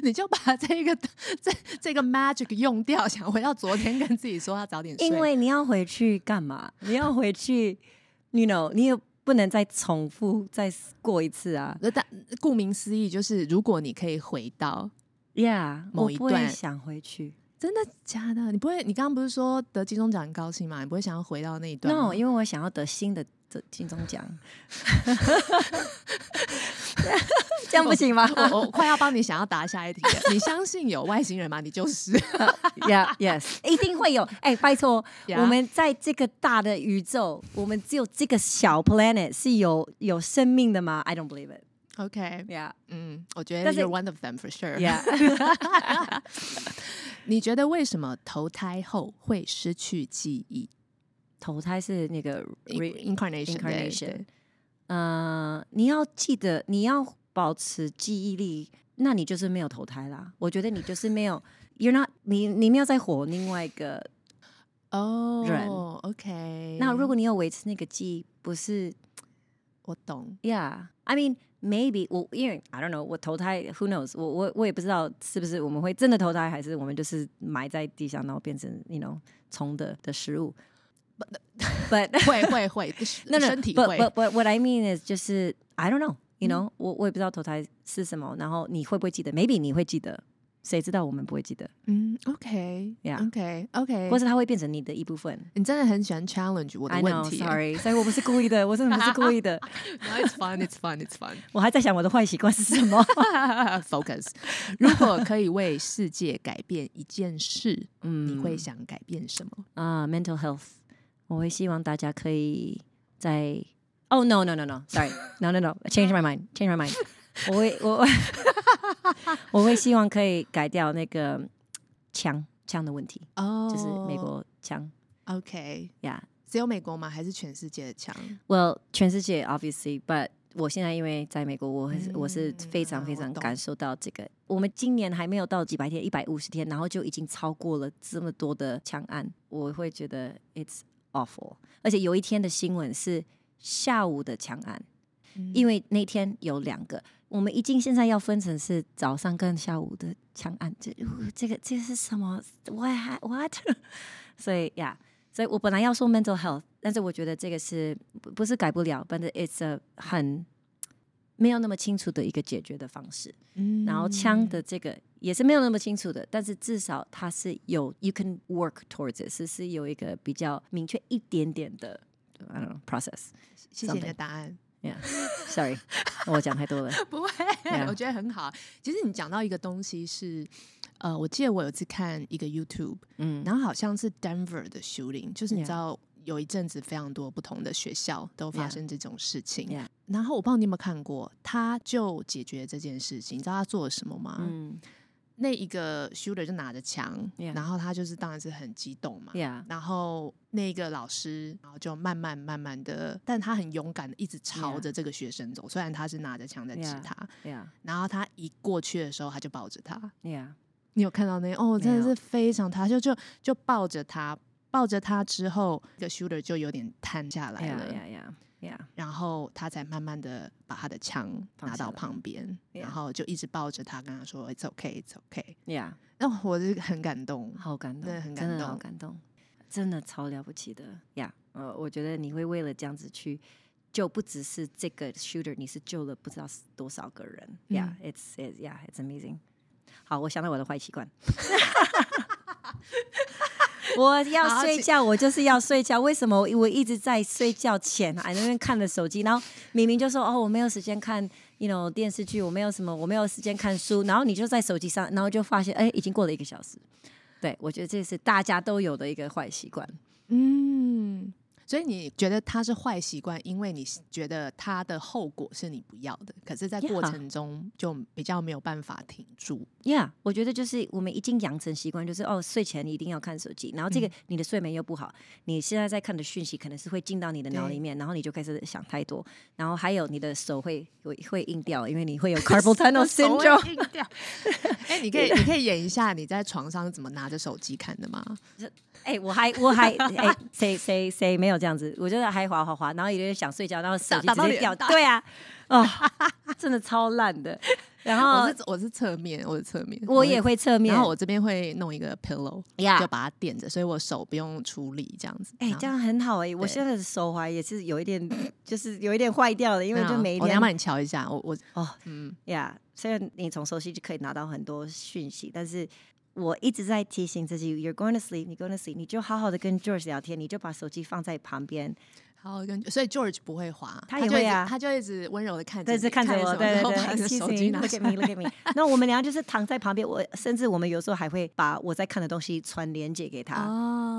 你就把这个这这个 magic 用掉，想回到昨天，跟自己说要早点睡。因为你要回去干嘛？你要回去。You know，你也不能再重复再过一次啊！那但顾名思义，就是如果你可以回到，Yeah，某一段想回去，真的假的？你不会？你刚刚不是说得金钟奖很高兴吗？你不会想要回到那一段？No，因为我想要得新的得金钟奖。这样不行吗？我，快要帮你想要答下一题了。你相信有外星人吗？你就是。Yeah，Yes，一定会有。哎、欸，拜托，yeah. 我们在这个大的宇宙，我们只有这个小 planet 是有有生命的吗？I don't believe it. OK，Yeah，、okay. 嗯，我觉得 you're one of them for sure. Yeah. 你觉得为什么投胎后会失去记忆？投胎是那个 reincarnation。呃，你要记得，你要保持记忆力，那你就是没有投胎啦。我觉得你就是没有，You're not，你你没有在活另外一个哦人。Oh, OK，那如果你有维持那个记忆，不是我懂，Yeah，I mean maybe 我因为 I don't know，我投胎，Who knows？我我我也不知道是不是我们会真的投胎，还是我们就是埋在地下，然后变成 you know 虫的的食物。but 会会会身体会。but but what i mean is 就是 i don't know you know 我我也不知道投胎是什么然后你会不会记得？Maybe 你会记得谁知道我们不会记得？嗯 ok yeah ok ok 或是它会变成你的一部分。你真的很喜欢 challenge 我的问题。sorry 所以我不是故意的我真的不是故意的。It's fine it's fine it's fine 我还在想我的坏习惯是什么。Focus 如果可以为世界改变一件事嗯。你会想改变什么？啊 mental health 我会希望大家可以在哦、oh, no no no no，sorry no no no，change my mind，change my mind。我会我我会希望可以改掉那个枪枪的问题哦，oh, 就是美国枪。OK，呀、yeah.，只有美国吗？还是全世界的枪？Well，全世界 obviously，but 我现在因为在美国，我是、嗯、我是非常非常感受到这个。我，我们今年还没有到几百天，一百五十天，然后就已经超过了这么多的枪案，我会觉得 it's 而且有一天的新闻是下午的枪案，嗯、因为那天有两个。我们已经现在要分成是早上跟下午的枪案，这这个这是什么？What what？所以呀，yeah, 所以我本来要说 mental health，但是我觉得这个是不是改不了，but it's a 很没有那么清楚的一个解决的方式。嗯，然后枪的这个也是没有那么清楚的，但是至少它是有 you can work towards it，是是有一个比较明确一点点的 I don't know process。谢谢你的答案。Yeah，sorry，我讲太多了。不会，Yeah. 我觉得很好。其实你讲到一个东西是，呃，我记得我有次看一个 YouTube，嗯，然后好像是 Denver 的 shooting，就是你知道有一阵子非常多不同的学校都发生这种事情。Yeah. 然后我不知道你有没有看过，他就解决这件事情。你知道他做了什么吗？嗯。那一个 shooter 就拿着枪，Yeah. 然后他就是当然是很激动嘛。Yeah. 然后那个老师，然后就慢慢慢慢的，但他很勇敢的一直朝着这个学生走，Yeah. 虽然他是拿着枪在指他。然后他一过去的时候，他就抱着他。你有看到那个？哦，真的是非常，他就就就抱着他，抱着他之后，这个 shooter 就有点瘫下来了。Yeah. Yeah. Yeah. 然后他才慢慢的把他的枪拿到旁边，然后就一直抱着他，跟他说 "It's okay, it's okay." Yeah，那我是很感动，好感动，对，很感动，真的好感动，真的超了不起的。Yeah，呃，我觉得你会为了这样子去救，不只是这个 shooter，你是救了不知道多少个人。Yeah，it's it, yeah, it's amazing。好，我想到我的坏习惯。我要睡觉，我就是要睡觉。为什么我一直在睡觉前还在那边看着手机？然后明明就说哦，我没有时间看，you know 电视剧，我没有什么，我没有时间看书。然后你就在手机上，然后就发现，哎，已经过了一个小时。对，我觉得这是大家都有的一个坏习惯。嗯。所以你觉得他是坏习惯，因为你觉得他的后果是你不要的，可是，在过程中就比较没有办法停住。Yeah，我觉得就是我们已经养成习惯，就是哦，睡前你一定要看手机，然后这个你的睡眠又不好，嗯、你现在在看的讯息可能是会进到你的脑里面，然后你就开始想太多，然后还有你的手会会会硬掉，因为你会有 carpal tunnel syndrome 硬掉。哎、欸，你可以你可以演一下你在床上怎么拿着手机看的吗？哎、欸，我还我还 哎，谁谁谁没有？这样子，我就在还滑滑滑，然后有点想睡觉，然后手机直接掉。对啊，哦，真的超烂的。然后我是我是侧面，我是侧面，我也会侧面。然后我这边会弄一个 pillow，Yeah. 就把它垫着，所以我手不用出力，这样子。哎、欸，这样很好哎、欸。我现在的手踝也是有一点，就是有一点坏掉了，因为就每一天。我要帮你瞧一下，我我哦，嗯呀，yeah, 虽然你从手机就可以拿到很多讯息，但是。我一直在提醒自己，You're going to sleep, you're going to sleep，你就好好的跟 George 聊天，你就把手机放在旁边，好好跟，所以 George 不会滑，他也会啊，他就一直温柔的看着，对，是看着我，对对对，把手机拿起来，Look at me, look at me。那我们俩就是躺在旁边，我甚至我们有时候还会把我在看的东西传连接给他，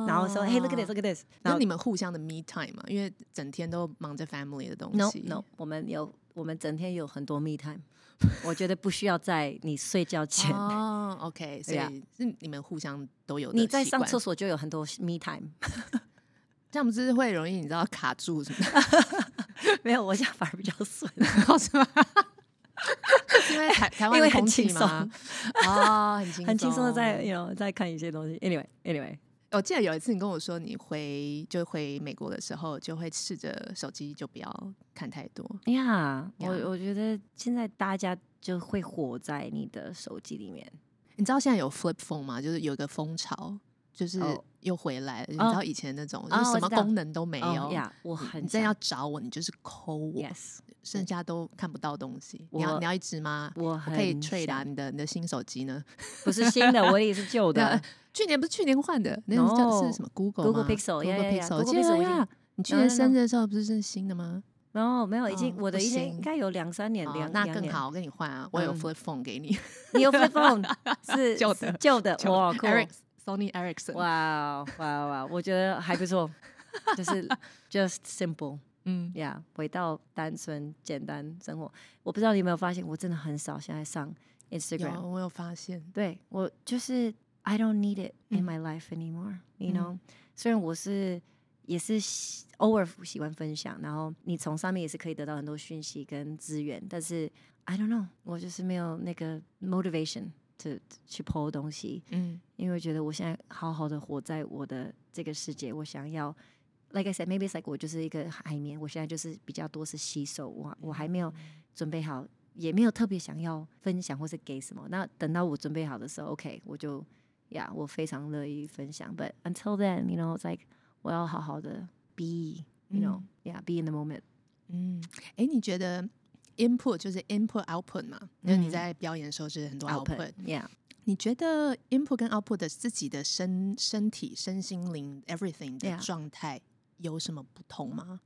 然后说，Hey, look at this, look at this。然后你们互相的 me time 嘛，因为整天都忙着 family 的东西。No, no，我们有，我们整天有很多 me time。我觉得不需要在你睡觉前哦，OK，所以是你们互相都有。你在上厕所就有很多 me time，这样不是会容易你知道卡住什么的？没有，我想反而比较顺，是吗？因为台台湾的空气吗？哦，很轻很轻松的在有在看一些东西。Anyway，Anyway。我记得有一次你跟我说，你回就回美国的时候，就会试着手机就不要看太多。呀，yeah, yeah. 我我觉得现在大家就会活在你的手机里面。你知道现在有 flip phone 吗？就是有一个风潮，就是又回来了。Oh. 你知道以前那种，oh. 就是什么功能都没有。呀，oh, yeah. 我很你真要找我，你就是抠我。Yes. 剩下都看不到东西。你要你要一只吗？我，我可以 trade 啊，你的你的新手机呢？不是新的，我也是旧的。去年不是去年换的，那个叫是什么？Google Google Pixel，Google Pixel。你去年生日的时候不是是新的吗？然后没有，已经我的已经应该有两三年，了那更好，我跟你换啊，我有 Flip Phone 给你。你有 Flip Phone 是旧的旧的哇，Eric，Sony Ericsson。哇哇哇，我觉得还不错，就是 just simple。嗯呀，回到单纯简单生活。我不知道你有没有发现，我真的很少现在上 Instagram。有，我有发现。对，我就是 I don't need it in my life anymore，you know。虽然我是也是偶尔喜欢分享，然后你从上面也是可以得到很多讯息跟资源，但是 I don't know，我就是没有那个 motivation to 去 po 东西，嗯，因为我觉得我现在好好的活在我的这个世界，我想要，like I said，maybe it's like 我就是一个海绵，我现在就是比较多是吸收，我我还没有准备好，也没有特别想要分享或是给什么，那等到我准备好的时候，OK，我就呀 ，yeah, 我非常乐意分享，but until then，you know，it's like 我要好好的。Be，you know，yeah，be in the moment。嗯，哎，你觉得 input 就是 input output 嘛？因为你在表演的时候是很多 output，yeah。你觉得 input 跟 output 的自己的身身体、身心灵 everything 的状态有什么不同吗？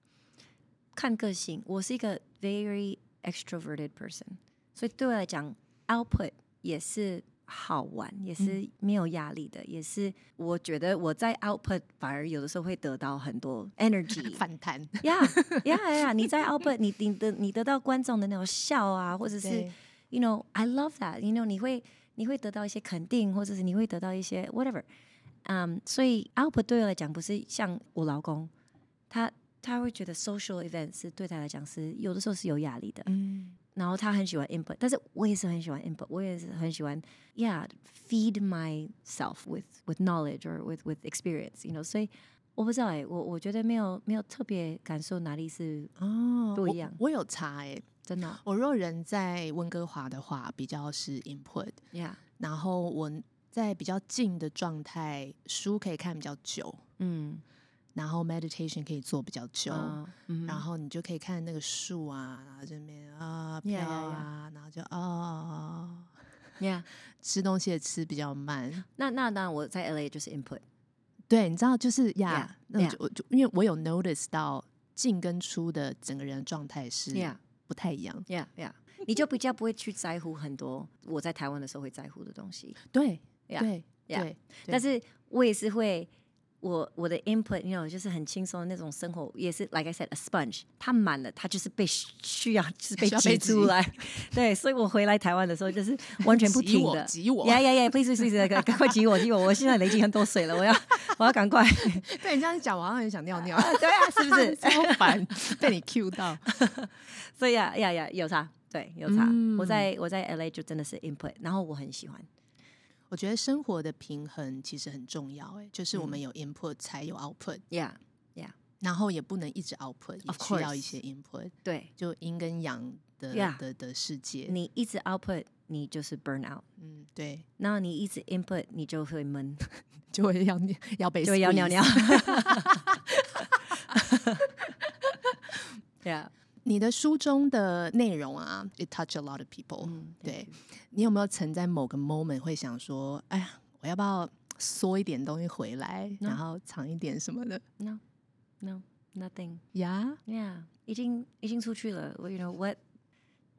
看个性，我是一个 very extroverted person，所以对我来讲，output 也是。 好玩也是没有压力的，嗯、也是我觉得我在 output 反而有的时候会得到很多 energy 反弹呀呀呀！你在 output 你你的你得到观众的那种笑啊，或者是 you know I love that，you know 你会你会得到一些肯定，或者是你会得到一些 whatever，嗯、um，所以 output 对我来讲不是像我老公，他他会觉得 social event 是对他来讲是有的时候是有压力的，嗯。然后他很喜欢 input，但是我也是很喜欢 input，我也是很喜欢，yeah，feed myself with with knowledge or with with experience，you know，所以我不知道哎，我我觉得没有没有特别感受哪里是哦不一样，我，我有差哎，真的，我若人在温哥华的话，比较是 input，yeah，然后我在比较静的状态，书可以看比较久，嗯。然后 meditation 可以做比较久，然后你就可以看那个树啊，然后这边啊飘啊，然后就哦，yeah，吃东西也吃比较慢。那那那我在 LA 就是 input，对，你知道就是呀，yeah, 那就 yeah. 就因为我有 notice 到进跟出的整个人的状态是不太一样，yeah yeah，你就比较不会去在乎很多我在台湾的时候会在乎的东西，对，yeah, 对对，但是我也是会。我我的 input，you know，就是很轻松的那种生活，也是 like I said a sponge，它满了，它就是被需要，就是被挤出来。对，所以我回来台湾的时候，就是完全不停的挤我，呀呀呀，please please please，赶快挤我挤我，我现在累积很多水了，我要我要赶快。对，你这样讲，我好像很想尿尿。对啊，是不是？超烦，被你 cue 到。所以呀呀呀，有差，对，有差。嗯、我在我在 LA 就真的是 input，然后我很喜欢。我觉得生活的平衡其实很重要，哎，就是我们有 input 才有 output，yeah，yeah，然后也不能一直 output，也需要一些 input，对，就阴跟阳的的的世界。你一直 output，你就是 burn out，嗯，对。然后你一直 input，你就会闷，就会要要被就会要尿尿。Yeah。你的书中的内容啊，it touch a lot of people，嗯。对，你有没有曾在某个 moment 会想说，哎呀，我要不要缩一点东西回来，No. 然后藏一点什么的？No，No，Nothing。Yeah，Yeah，已经已经出去了。You know what？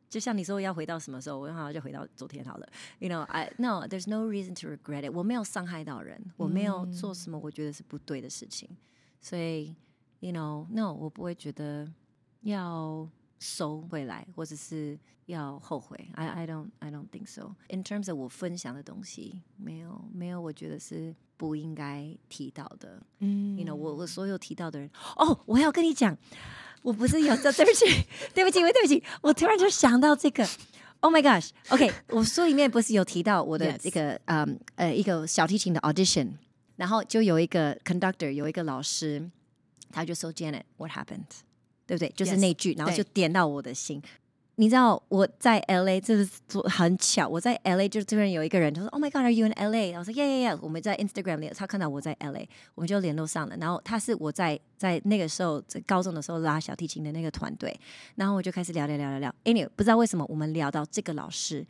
就像你说要回到什么时候，我好像就回到昨天好了。You know，I no，there's no reason to regret it。我没有伤害到人，我没有做什么我觉得是不对的事情，嗯、所以，You know，No，我不会觉得。要收回来，或者是要后悔？I I don't I don't think so. In terms of 我分享的东西，没有没有，我觉得是不应该提到的。嗯，You know，我我所有提到的人，哦，我要跟你讲，我不是有这，对不起，对不起，对不起，我突然就想到这个。Oh my gosh，OK，、okay, 我书里面不是有提到我的这个 Yes. 嗯呃一个小提琴的 audition，然后就有一个 conductor，有一个老师，他就说 Janet，what happened？对不对？就是那句，Yes, 然后就点到我的心。你知道我在 LA，这是很巧。我在 LA 就突然有一个人，他说：“Oh my God，Are you in LA？” 然后说：“Yeah, yeah, yeah。”我们在 Instagram 里，他看到我在 LA，我们就联络上了。然后他是我在在那个时候在高中的时候拉小提琴的那个团队，然后我就开始聊聊聊聊聊。Anyway，不知道为什么我们聊到这个老师。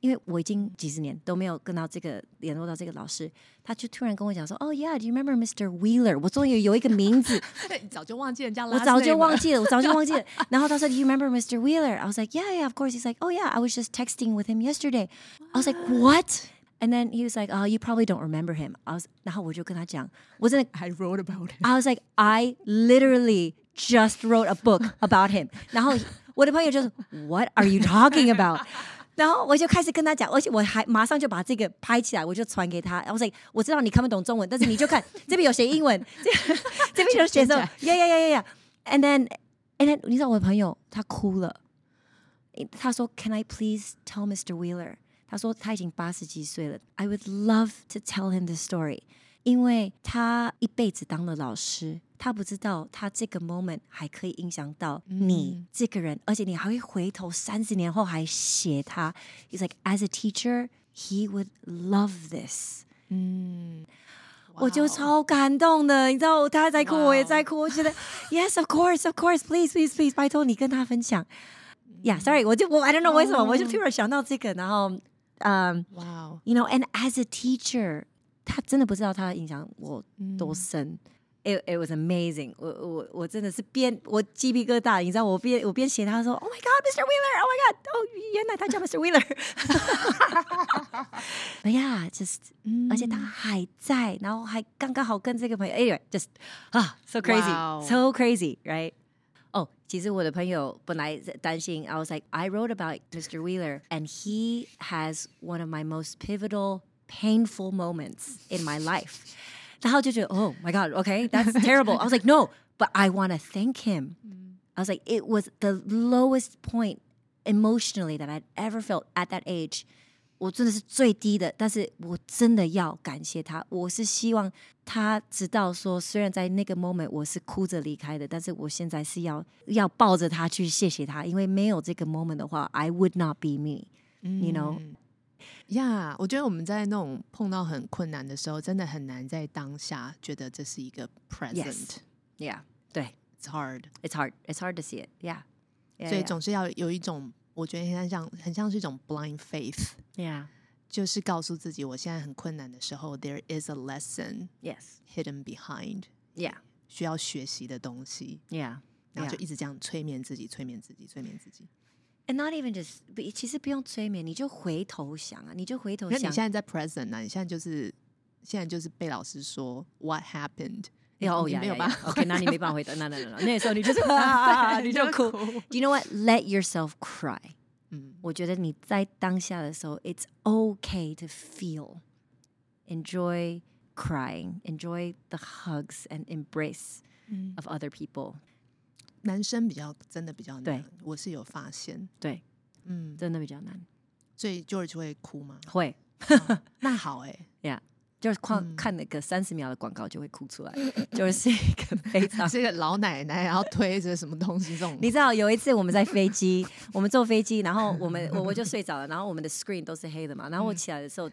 因为我已经几十年都没有跟到这个联络到这个老师，他就突然跟我讲说：“哦、oh,，Yeah，Do you remember Mr. Wheeler？” 我终于有一个名字，你早就忘记人家，我早就忘记了，我早就忘记了。然后他说：“Do you remember Mr. Wheeler？”I was like, “Yeah, yeah, of course.” He's like, “Oh yeah, I was just texting with him yesterday.” I was like, “What?” And then he was like, “Oh, you probably don't remember him.” I was，然后我就跟他讲，我真的，I wrote about him. I was like, “I literally just wrote a book about him.” 然后我的朋友就是，“What are you talking about?” 然后我就开始跟他讲，而且我还马上就把这个拍起来，我就传给他。然后说，我知道你看不懂中文，但是你就看 这边有写英文，这这边有写什么呀呀呀呀呀！And then, and then，你知道我的朋友他哭了，他说：“Can I please tell Mr. Wheeler？” 他说他已经八十几岁了，I would love to tell him the story，因为他一辈子当了老师，他不知道他这个 moment 还可以影响到你这个人，嗯、而且你还会回头三十年后还写他。He's like as a teacher, he would love this。嗯，我就超感动的，你知道，他在哭，我也在哭，我觉得 Yes, of course, of course, please, please, please，拜托你跟他分享。Yeah，sorry，我就我 I don't know 为什么，我就突然想到这个，然后。嗯，哇哦，You know，and as a teacher，他真的不知道他影响我多深。It it was amazing。我我我真的是边我鸡皮疙瘩，你知道，我边我边写他说，Oh my God，Mr. Wheeler，Oh my God，哦，原来他叫 Mr. Wheeler。哎呀，just，而且他还在，然后还刚刚好跟这个朋友，Anyway，just 啊，so crazy，so crazy，right？哦，其实我的朋友本来担心，I was like, I wrote about Mr. Wheeler, and he has one of my most pivotal, painful moments in my life. 然后就觉得，Oh my God, okay, that's terrible. I was like, No, but I want to thank him. I was like, it was the lowest point emotionally that I'd ever felt at that age. 我真的是最低的，但是我真的要感谢他。我是希望他知道说，虽然在那个 moment 我是哭着离开的，但是我现在是要要抱着他去谢谢他，因为没有这个 moment 的话，I would not be me。You know？ 呀，yeah, 我觉得我们在那种碰到很困难的时候，真的很难在当下觉得这是一个 present。Yeah，对，It's hard. It's hard. It's hard to see it. Yeah，, yeah 所以总是要有一种。我觉得很像，很像是一种 blind faith，Yeah，就是告诉自己，我现在很困难的时候，there is a lesson，Yes，hidden behind，Yeah，需要学习的东西，Yeah，然后就一直这样催眠自己，催眠自己，催眠自己。And not even just，其实不用催眠，你就回头想啊，你就回头想，那你现在在 present 啊，你现在就是现在就是被老师说 what happened。哦，也没有吧？OK，那你没办法回答。那那那那时候你就是啊，你就哭。Do you know what? Let yourself cry。嗯，我觉得你在当下的时候，It's okay to feel. Enjoy crying. Enjoy the hugs and embrace of other people。 男生比较真的比较难，我是有发现。对，嗯，真的比较难。所以 George 会哭吗？会。那好，哎，Yeah。就是看看那个三十秒的广告就会哭出来，就是一个非 常这个老奶奶，然后推着什么东西这种。你知道有一次我们在飞机，我们坐飞机，然后我们我我就睡着了，然后我们的 screen 都是黑的嘛，然后我起来的时候，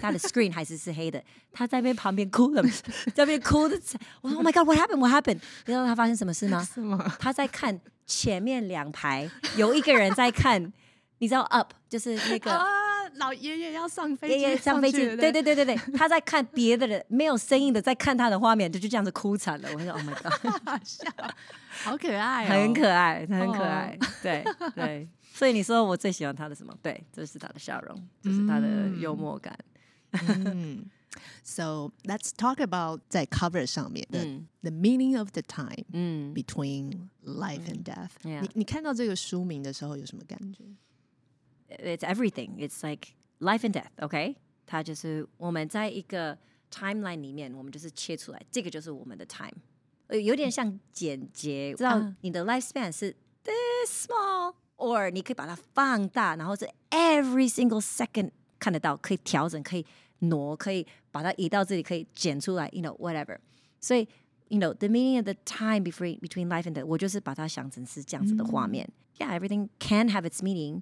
他的 screen 还是是黑的，他在那边旁边哭了，在那边哭的，我说 Oh my God，what happened？What happened？你知道他发生什么事吗？是吗？他在看前面两排有一个人在看，你知道 up 就是那个。老爷爷要上飞机，上飞机，对对对对对，他在看别的人没有声音的，在看他的画面，就就这样子哭惨了。我说：“Oh my god，好可爱，很可爱，很可爱。”对对，所以你说我最喜欢他的什么？对，这是他的笑容，这是他的幽默感。嗯，So let's talk about 在 cover 上面的 The meaning of the time，嗯，between life and death。你你看到这个书名的时候有什么感觉 ？It's everything. It's like life and death. OK，它就是我们在一个 timeline 里面，我们就是切出来，这个就是我们的 time。呃，有点像简洁，知道你的 lifespan 是 this small，or 你可以把它放大，然后是 every single second 看得到，可以调整，可以挪，可以把它移到这里，可以剪出来，you know whatever。所以，you know the meaning of the time between between life and death，我就是把它想成是这样子的画面。嗯 Yeah, everything can have its meaning,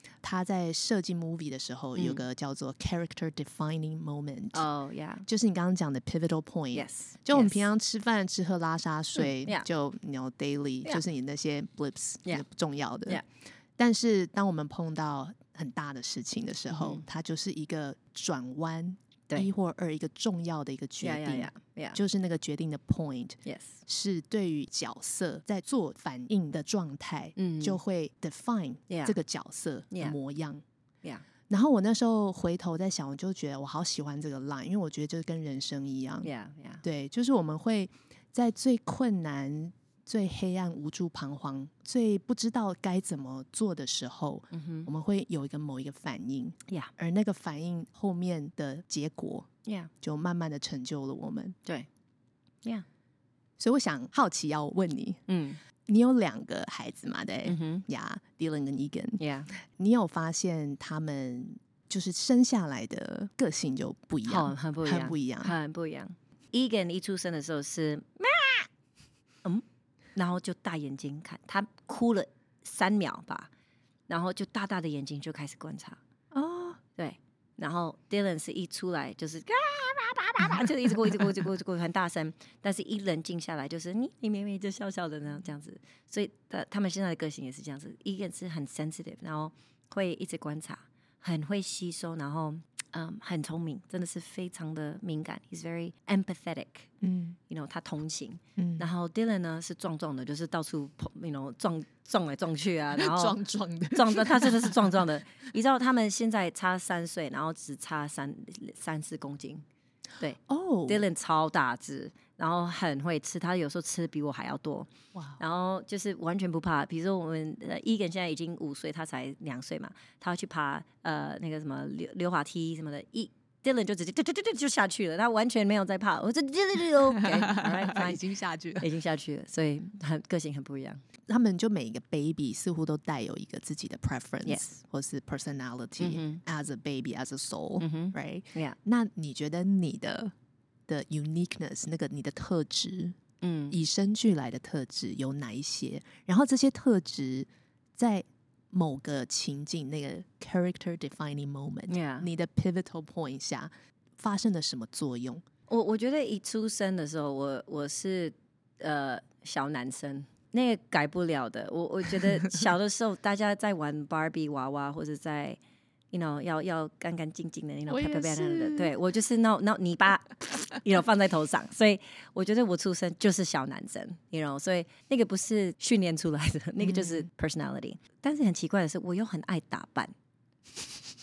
他在设计 movie 的时候，有个叫做 character defining moment。哦，yeah，就是你刚刚讲的 pivotal point。Yes，就我们平常吃饭、吃喝拉撒睡，就你要 daily，就是你那些 blips 重要的。但是当我们碰到很大的事情的时候，它就是一个转弯一或二一个重要的一个决定，就是那个决定的 point，Yes. 是对于角色在做反应的状态，嗯，就会 define 这个角色的模样。然后我那时候回头在想，我就觉得我好喜欢这个 line，因为我觉得就是跟人生一样.对，就是我们会在最困难。最黑暗、无助、彷徨、最不知道该怎么做的时候，嗯哼，我们会有一个某一个反应，Yeah. 而那个反应后面的结果，Yeah. 就慢慢的成就了我们。对，Yeah. 所以我想好奇要问你，嗯，你有两个孩子嘛？对，呀，Dylan 跟 Egan，Yeah. 你有发现他们就是生下来的个性就不一样，很不一样，很不一样，很不一样。Egan 一出生的时候是。然后就大眼睛看他哭了三秒吧，然后就大大的眼睛就开始观察。哦，对，然后 Dylan 是一出来就是啊叭叭叭叭，就一直哭一直哭一直哭一直哭很大声，但是一冷静下来就是你你明明就笑笑的呢这样子，所以他他们现在的个性也是这样子，一个是很 sensitive，然后会一直观察，很会吸收，然后。嗯，um, 很聪明，真的是非常的敏感。He's very empathetic，嗯，you know，他同情。嗯，然后 Dylan 呢是壮壮的，就是到处碰，you know，撞撞来撞去啊，然后壮壮的，壮的，他真的是壮壮的。你知道他们现在差三岁，然后只差三三四公斤。对，哦、oh.，Dylan 超大只。然后很会吃，他有时候吃的比我还要多。哇！然后就是完全不怕。比如说我们呃，Egan 现在已经五岁，他才两岁嘛，他要去爬呃那个什么溜溜滑梯什么的，一 Dylan 就直接对对对对就下去了，他完全没有在怕。我 已经下去了，已经下去了，所以很个性很不一样。他们就每一个 baby 似乎都带有一个自己的 preference，Yes. 或是 personality，as a baby，as a soul，right？Yeah. 那你觉得你的？的 uniqueness，那个你的特质，嗯，与生俱来的特质有哪一些？然后这些特质在某个情境，那个 character defining moment，Yeah. 你的 pivotal point 下发生了什么作用？我我觉得一出生的时候，我我是呃小男生，那个改不了的。我我觉得小的时候大家在玩 Barbie 娃娃，或者在。You know，要要干干净净的那种漂漂亮亮的，对我就是那那泥巴，You know，放在头上，所以我觉得我出生就是小男生，You know，所以那个不是训练出来的，那个就是 personality。但是很奇怪的是，我又很爱打扮，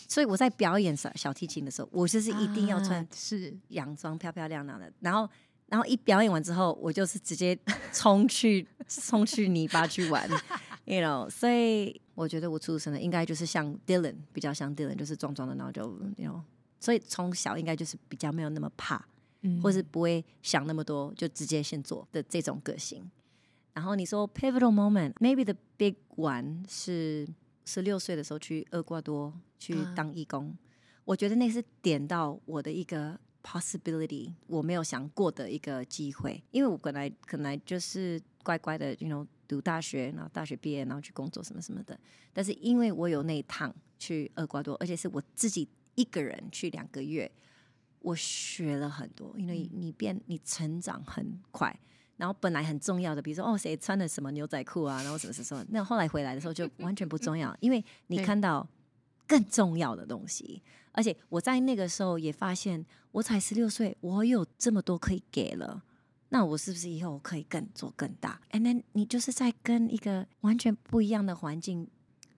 所以我在表演小小提琴的时候，我就是一定要穿是洋装，漂漂亮亮的。然后，然后一表演完之后，我就是直接冲去冲去泥巴去玩。You know，所以我觉得我出生的应该就是像 Dylan，比较像 Dylan，就是壮壮的，然后就 You know，所以从小应该就是比较没有那么怕，嗯，或是不会想那么多，就直接先做的这种个性。然后你说 pivotal moment，maybe the big one 是十六岁的时候去厄瓜多去当义工，啊、我觉得那是点到我的一个 possibility，我没有想过的一个机会，因为我本来可能就是乖乖的，You know。读大学，然后大学毕业，然后去工作什么什么的。但是因为我有那一趟去厄瓜多，而且是我自己一个人去两个月，我学了很多。因为你变，你成长很快。然后本来很重要的，比如说哦，谁穿的什么牛仔裤啊，然后什么什么，那后来回来的时候就完全不重要，因为你看到更重要的东西。而且我在那个时候也发现，我才十六岁，我有这么多可以给了。那我是不是以后可以更做更大？And then 你就是在跟一个完全不一样的环境，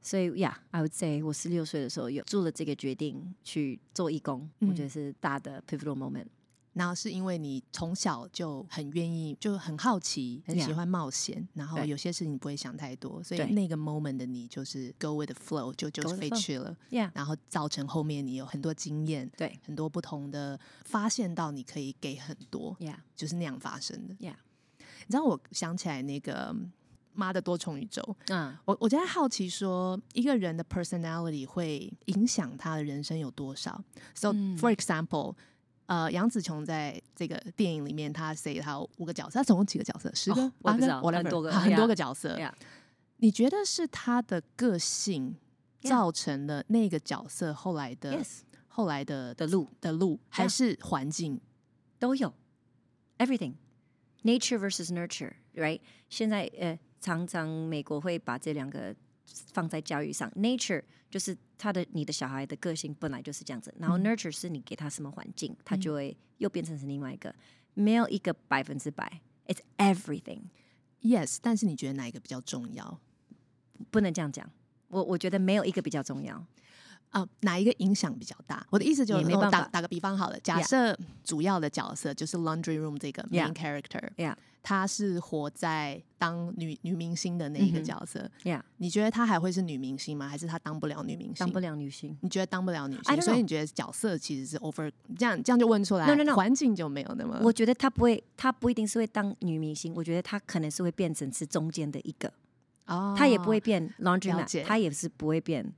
所以呀 I would say 我十六岁的时候有做了这个决定去做义工，嗯、我觉得是大的 pivotal moment。然后是因为你从小就很愿意，就很好奇，很喜欢冒险.然后有些事情不会想太多，所以那个 moment 的你就是 go with the flow，就就飞去了。然后造成后面你有很多经验，对，很多不同的发现到你可以给很多，Yeah. 就是那样发生的。Yeah. 你知道我想起来那个妈的多重宇宙，嗯，我我就在好奇说，一个人的 personality 会影响他的人生有多少？So、嗯、for example。呃，杨紫琼在这个电影里面，她 say 他有五个角色，她总共几个角色？十个？八个？很多个，很多个角色。你觉得是她的个性造成了那个角色后来的后来的的路的路，还是环境都有？Everything, nature versus nurture, right？现在呃，常常美国会把这两个放在教育上，nature 就是他的你的小孩的个性本来就是这样子，然后 nurture 是你给他什么环境，他就会又变成是另外一个，没有一个百分之百，it's everything。Yes，但是你觉得哪一个比较重要？不能这样讲，我我觉得没有一个比较重要。啊，哪一个影响比较大？我的意思就是，没办法打打个比方好了，假设主要的角色就是 Laundry Room 这个 main character，她是活在当女女明星的那一个角色。Yeah，你觉得她还会是女明星吗？还是她当不了女明星？当不了女星？你觉得当不了女星？所以你觉得角色其实是 over 这样这样就问出来？No No No，环境就没有那么。我觉得她不会，她不一定是会当女明星。我觉得她可能是会变成是中间的一个。哦，她也不会变 Laundry 她也是不会变。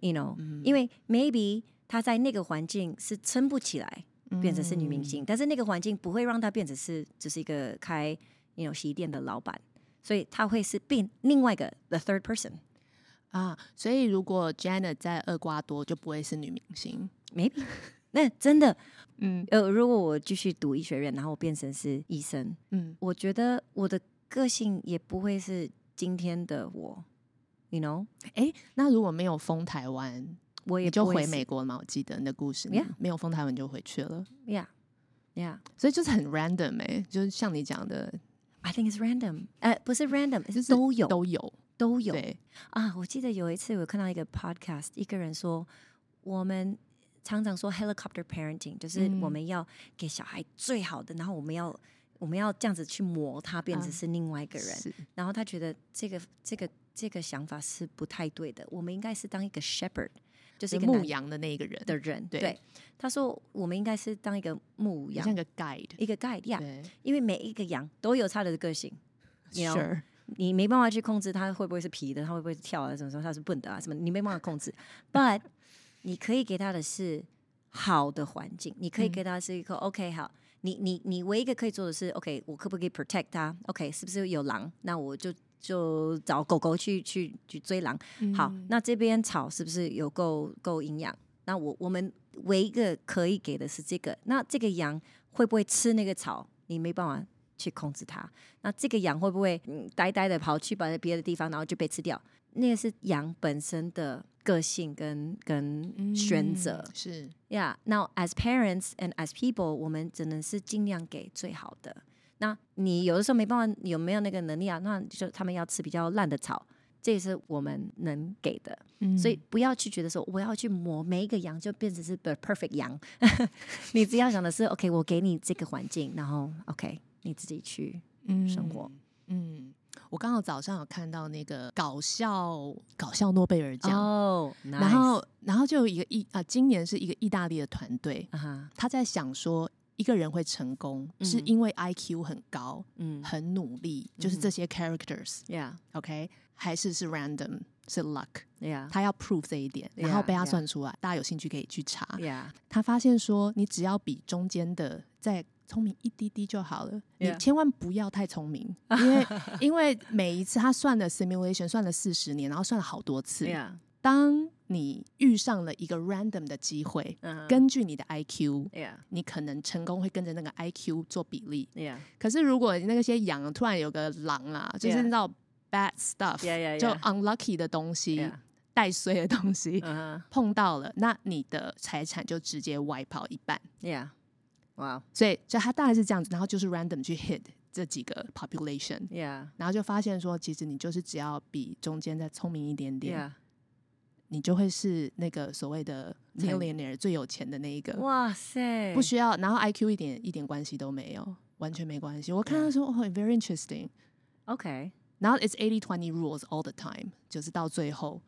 You know，、嗯、因为 maybe 她在那个环境是撑不起来，变成是女明星，嗯、但是那个环境不会让她变成是只是一个开 you know 洗衣店的老板，所以她会是变另外一个 the third person 啊。所以如果 Janet 在厄瓜多就不会是女明星，maybe 那真的，嗯呃，如果我继续读医学院，然后我变成是医生，嗯，我觉得我的个性也不会是今天的我。You know，哎，那如果没有封台湾，我也就回美国了嘛。我记得那故事，Yeah. 没有封台湾就回去了。Yeah，Yeah，所以就是很 random 哎，就是像你讲的，I think it's random。呃，不是 random，就是都有，都有，都有。对啊，我记得有一次我看到一个 podcast，一个人说，我们常常说 helicopter parenting，就是我们要给小孩最好的，然后我们要我们要这样子去磨他，变成是另外一个人。然后他觉得这个这个。这个想法是不太对的。我们应该是当一个 shepherd，就是一个牧羊的那个人的人。对，对，他说我们应该是当一个牧羊，像个 guide，一个 guide 呀。因为每一个羊都有它的个性。是 Sure，你没办法去控制它会不会是皮的，它会不会跳啊？什么时候它是笨的啊？什么你没办法控制。But 你可以给它的是好的环境，你可以给它是一个、嗯、OK 好。你你你唯一一个可以做的是 OK，我可不可以 protect 它？OK，是不是有狼？那我就。就找狗狗去去去追狼。嗯、好，那这边草是不是有够够营养？那我我们唯一一个可以给的是这个。那这个羊会不会吃那个草？你没办法去控制它。那这个羊会不会嗯呆呆的跑去别的别的地方，然后就被吃掉？那个是羊本身的个性跟跟选择。嗯、是呀。Yeah, now as parents and as people，我们只能是尽量给最好的。那你有的时候没办法，有没有那个能力啊？那就他们要吃比较烂的草，这也是我们能给的。嗯、所以不要去觉得说我要去磨每一个羊就变成是 the perfect 羊。你只要想的是 OK，我给你这个环境，然后 OK 你自己去生活。嗯，嗯，我刚好早上有看到那个搞笑搞笑诺贝尔奖哦，oh, nice. 然后然后就有一个意啊，今年是一个意大利的团队，uh huh. 他在想说。一个人会成功，嗯、是因为 IQ 很高，嗯，很努力，嗯、就是这些 characters，yeah，OK，、okay? 还是是 random，是 luck，yeah，他要 prove 这一点，然后被他算出来.大家有兴趣可以去查，yeah，他发现说，你只要比中间的再聪明一滴滴就好了.你千万不要太聪明，因为 因为每一次他算了 simulation 算了四十年，然后算了好多次，yeah. 当你遇上了一个 random 的机会，uh huh. 根据你的 IQ，Yeah. 你可能成功会跟着那个 IQ 做比例。Yeah. 可是如果那些羊突然有个狼啊，就是那种 bad stuff，Yeah. 就 unlucky 的东西，Yeah. 带衰的东西，uh huh. 碰到了，那你的财产就直接 wipe out 一半。Yeah. Wow. 所以就他大概是这样子，然后就是 random 去 hit 这几个 population，Yeah. 然后就发现说，其实你就是只要比中间再聪明一点点。你就会是那个所谓的 millionaire 最有钱的那一个。哇塞！不需要，然后 IQ 一点一点关系都没有，完全没关系。我看他说哦，very interesting。OK，然后 it's eighty twenty rules all the time，就是到最后，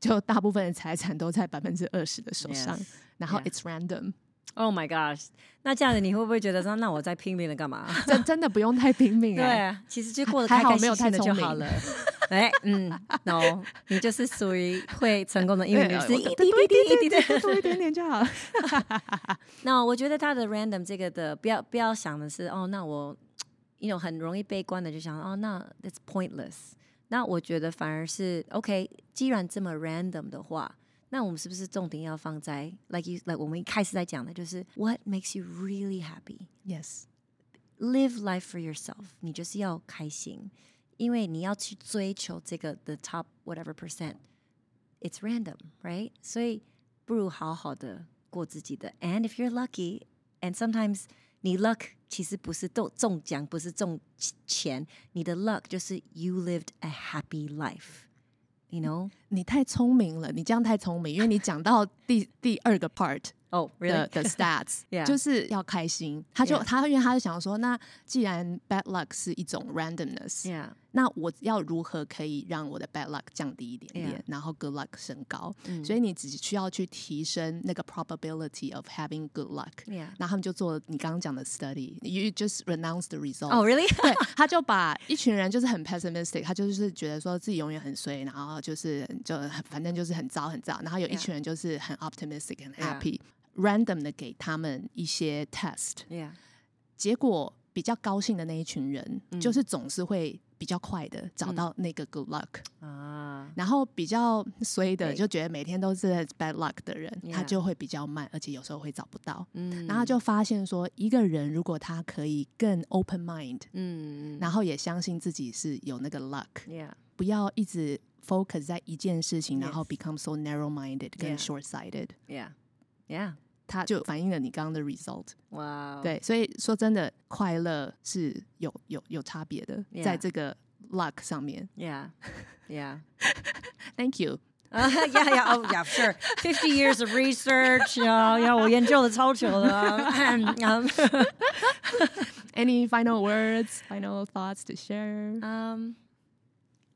就大部分的财产都在百分之二十的手上，然后 it's random。Oh my gosh！那这样子你会不会觉得说，那我在拼命的干嘛？真真的不用太拼命。对啊，其实就过得开开心心的就好了。哎，嗯，no，你就是属于会成功的英语女士，一滴一滴一滴的多一点点就好了。那我觉得他的 random 这个的，不要不要想的是，哦，那我，一种很容易悲观的就想，哦，那 it's pointless。那我觉得反而是 OK，既然这么 random 的话。那我们是不是重点要放在，like you like 我们一开始在讲的，就是 What makes you really happy? Yes, live life for yourself. 你就是要开心，因为你要去追求这个 the top whatever percent. it's random, right? 所以不如好好的过自己的。And if you're lucky, and sometimes 你 luck 其实不是中中奖，不是中钱，你的 luck 就是 you lived a happy life。 You know，你太聪明了，你这样太聪明，因为你讲到第第二个 part。哦?的的 stats. 就是要开心，他就.他因为他就想说，那既然 bad luck 是一种 randomness，yeah. 那我要如何可以让我的 bad luck 降低一点点，yeah. 然后 good luck 升高？嗯、所以你只需要去提升那个 probability of having good luck。Yeah. 那他们就做你刚刚讲的 study，you just renounce the result。哦，really？对，他就把一群人就是很 pessimistic，他就是觉得说自己永远很衰，然后就是就反正就是很糟很糟，然后有一群人就是很 optimistic 很 happy。random 的给他们一些 test，yeah. 结果比较高兴的那一群人，嗯、就是总是会比较快的找到那个 good luck 然后比较衰的就觉得每天都是 bad luck 的人他就会比较慢而且有时候会找不到。然后就发现说一个人如果他可以更 open mind 然后也相信自己是有那个 luck 不要一直 focus 在一件事情然后 become so narrow minded 跟 short sighted yeah 它就反映了你刚刚的 result。哇，对，所以说真的，快乐是有有有差别的，yeah. 在这个 luck 上面。Yeah，yeah，Thank you。Uh, yeah, yeah, oh, yeah, sure. Fifty years of research，呀呀，我研究的超久了。Any final words, final thoughts to share? Um，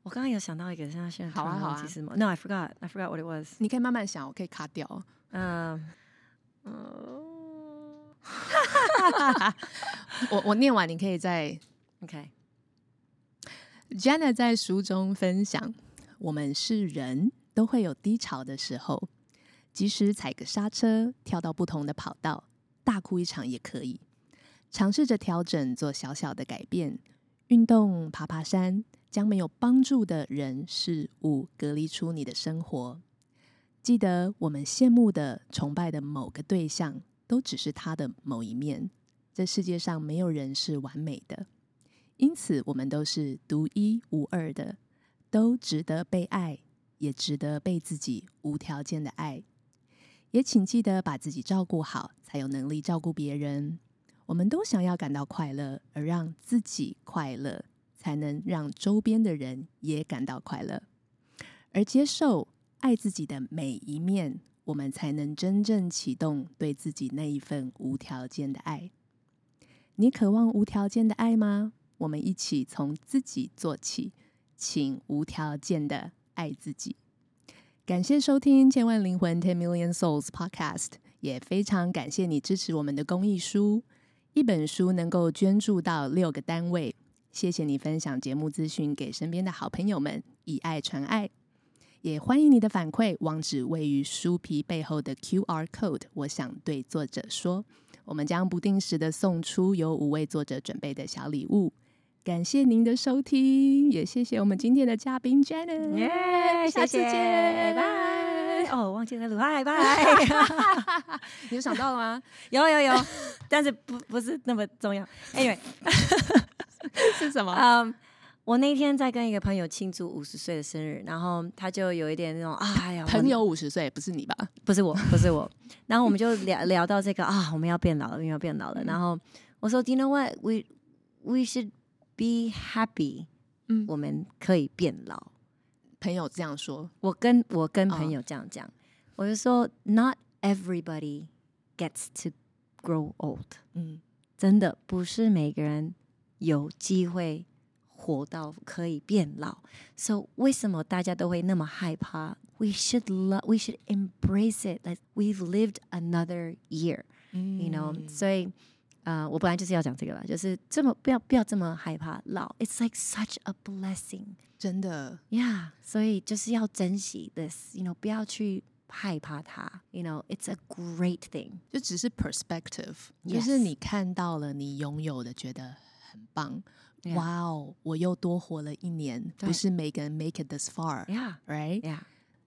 我刚刚有想到一个，现在现在好啊好啊，其实 No, I forgot, I forgot what it was。你可以慢慢想，我可以卡掉。嗯。哦，我我念完，你可以再 OK。Jenna 在书中分享，我们是人都会有低潮的时候，即使踩个刹车，跳到不同的跑道，大哭一场也可以。尝试着调整，做小小的改变，运动、爬爬山，将没有帮助的人事物隔离出你的生活。记得我们羡慕的、崇拜的某个对象，都只是他的某一面。这世界上没有人是完美的，因此我们都是独一无二的，都值得被爱，也值得被自己无条件的爱。也请记得把自己照顾好，才有能力照顾别人。我们都想要感到快乐，而让自己快乐，才能让周边的人也感到快乐，而接受。爱自己的每一面，我们才能真正启动对自己那一份无条件的爱。你渴望无条件的爱吗？我们一起从自己做起，请无条件的爱自己。感谢收听《千万灵魂 Ten Million Souls Podcast》，也非常感谢你支持我们的公益书。一本书能够捐助到六个单位，谢谢你分享节目资讯给身边的好朋友们，以爱传爱。也欢迎你的反馈，网址位于书皮背后的 QR code。我想对作者说，我们将不定时的送出由五位作者准备的小礼物。感谢您的收听，也谢谢我们今天的嘉宾 Janet。耶、yeah，下次见，拜拜。哦，忘记了录，拜拜。你有想到了吗？有有有，但是不不是那么重要。Anyway，是什么？嗯、um,。我那天在跟一个朋友庆祝五十岁的生日，然后他就有一点那种哎呀，朋友五十岁不是你吧？不是我，不是我。然后我们就聊聊到这个啊，我们要变老了，我们要变老了。然后我说，Do you know what? We we should be happy。嗯，我们可以变老。朋友这样说，我跟我跟朋友这样讲，哦、我就说，Not everybody gets to grow old。嗯，真的不是每个人有机会。活到可以变老，So 为什么大家都会那么害怕？We should love, we should embrace it. Like we've lived another year, you know、嗯。所以，呃，我本来就是要讲这个吧，就是这么不要不要这么害怕老。It's like such a blessing，真的，Yeah。所以就是要珍惜 this，you know，不要去害怕它，you know。It's a great thing，就只是 perspective，、yes. 就是你看到了你拥有的，觉得很棒。 哇哦！我又多活了一年，不是每个人 make it this far，right？Yeah. Yeah.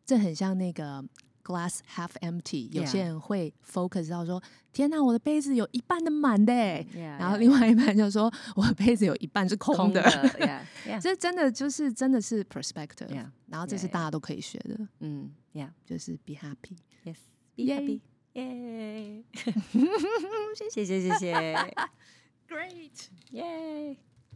这很像那个 glass half empty，有些人会 focus 到说，天哪，我的杯子有一半的满的，然后另外一半就说，我的杯子有一半是空的。这真的就是真的是 perspective，然后这是大家都可以学的。嗯，Yeah，就是 be happy，Yes，be happy，耶，谢谢谢谢，Great，耶。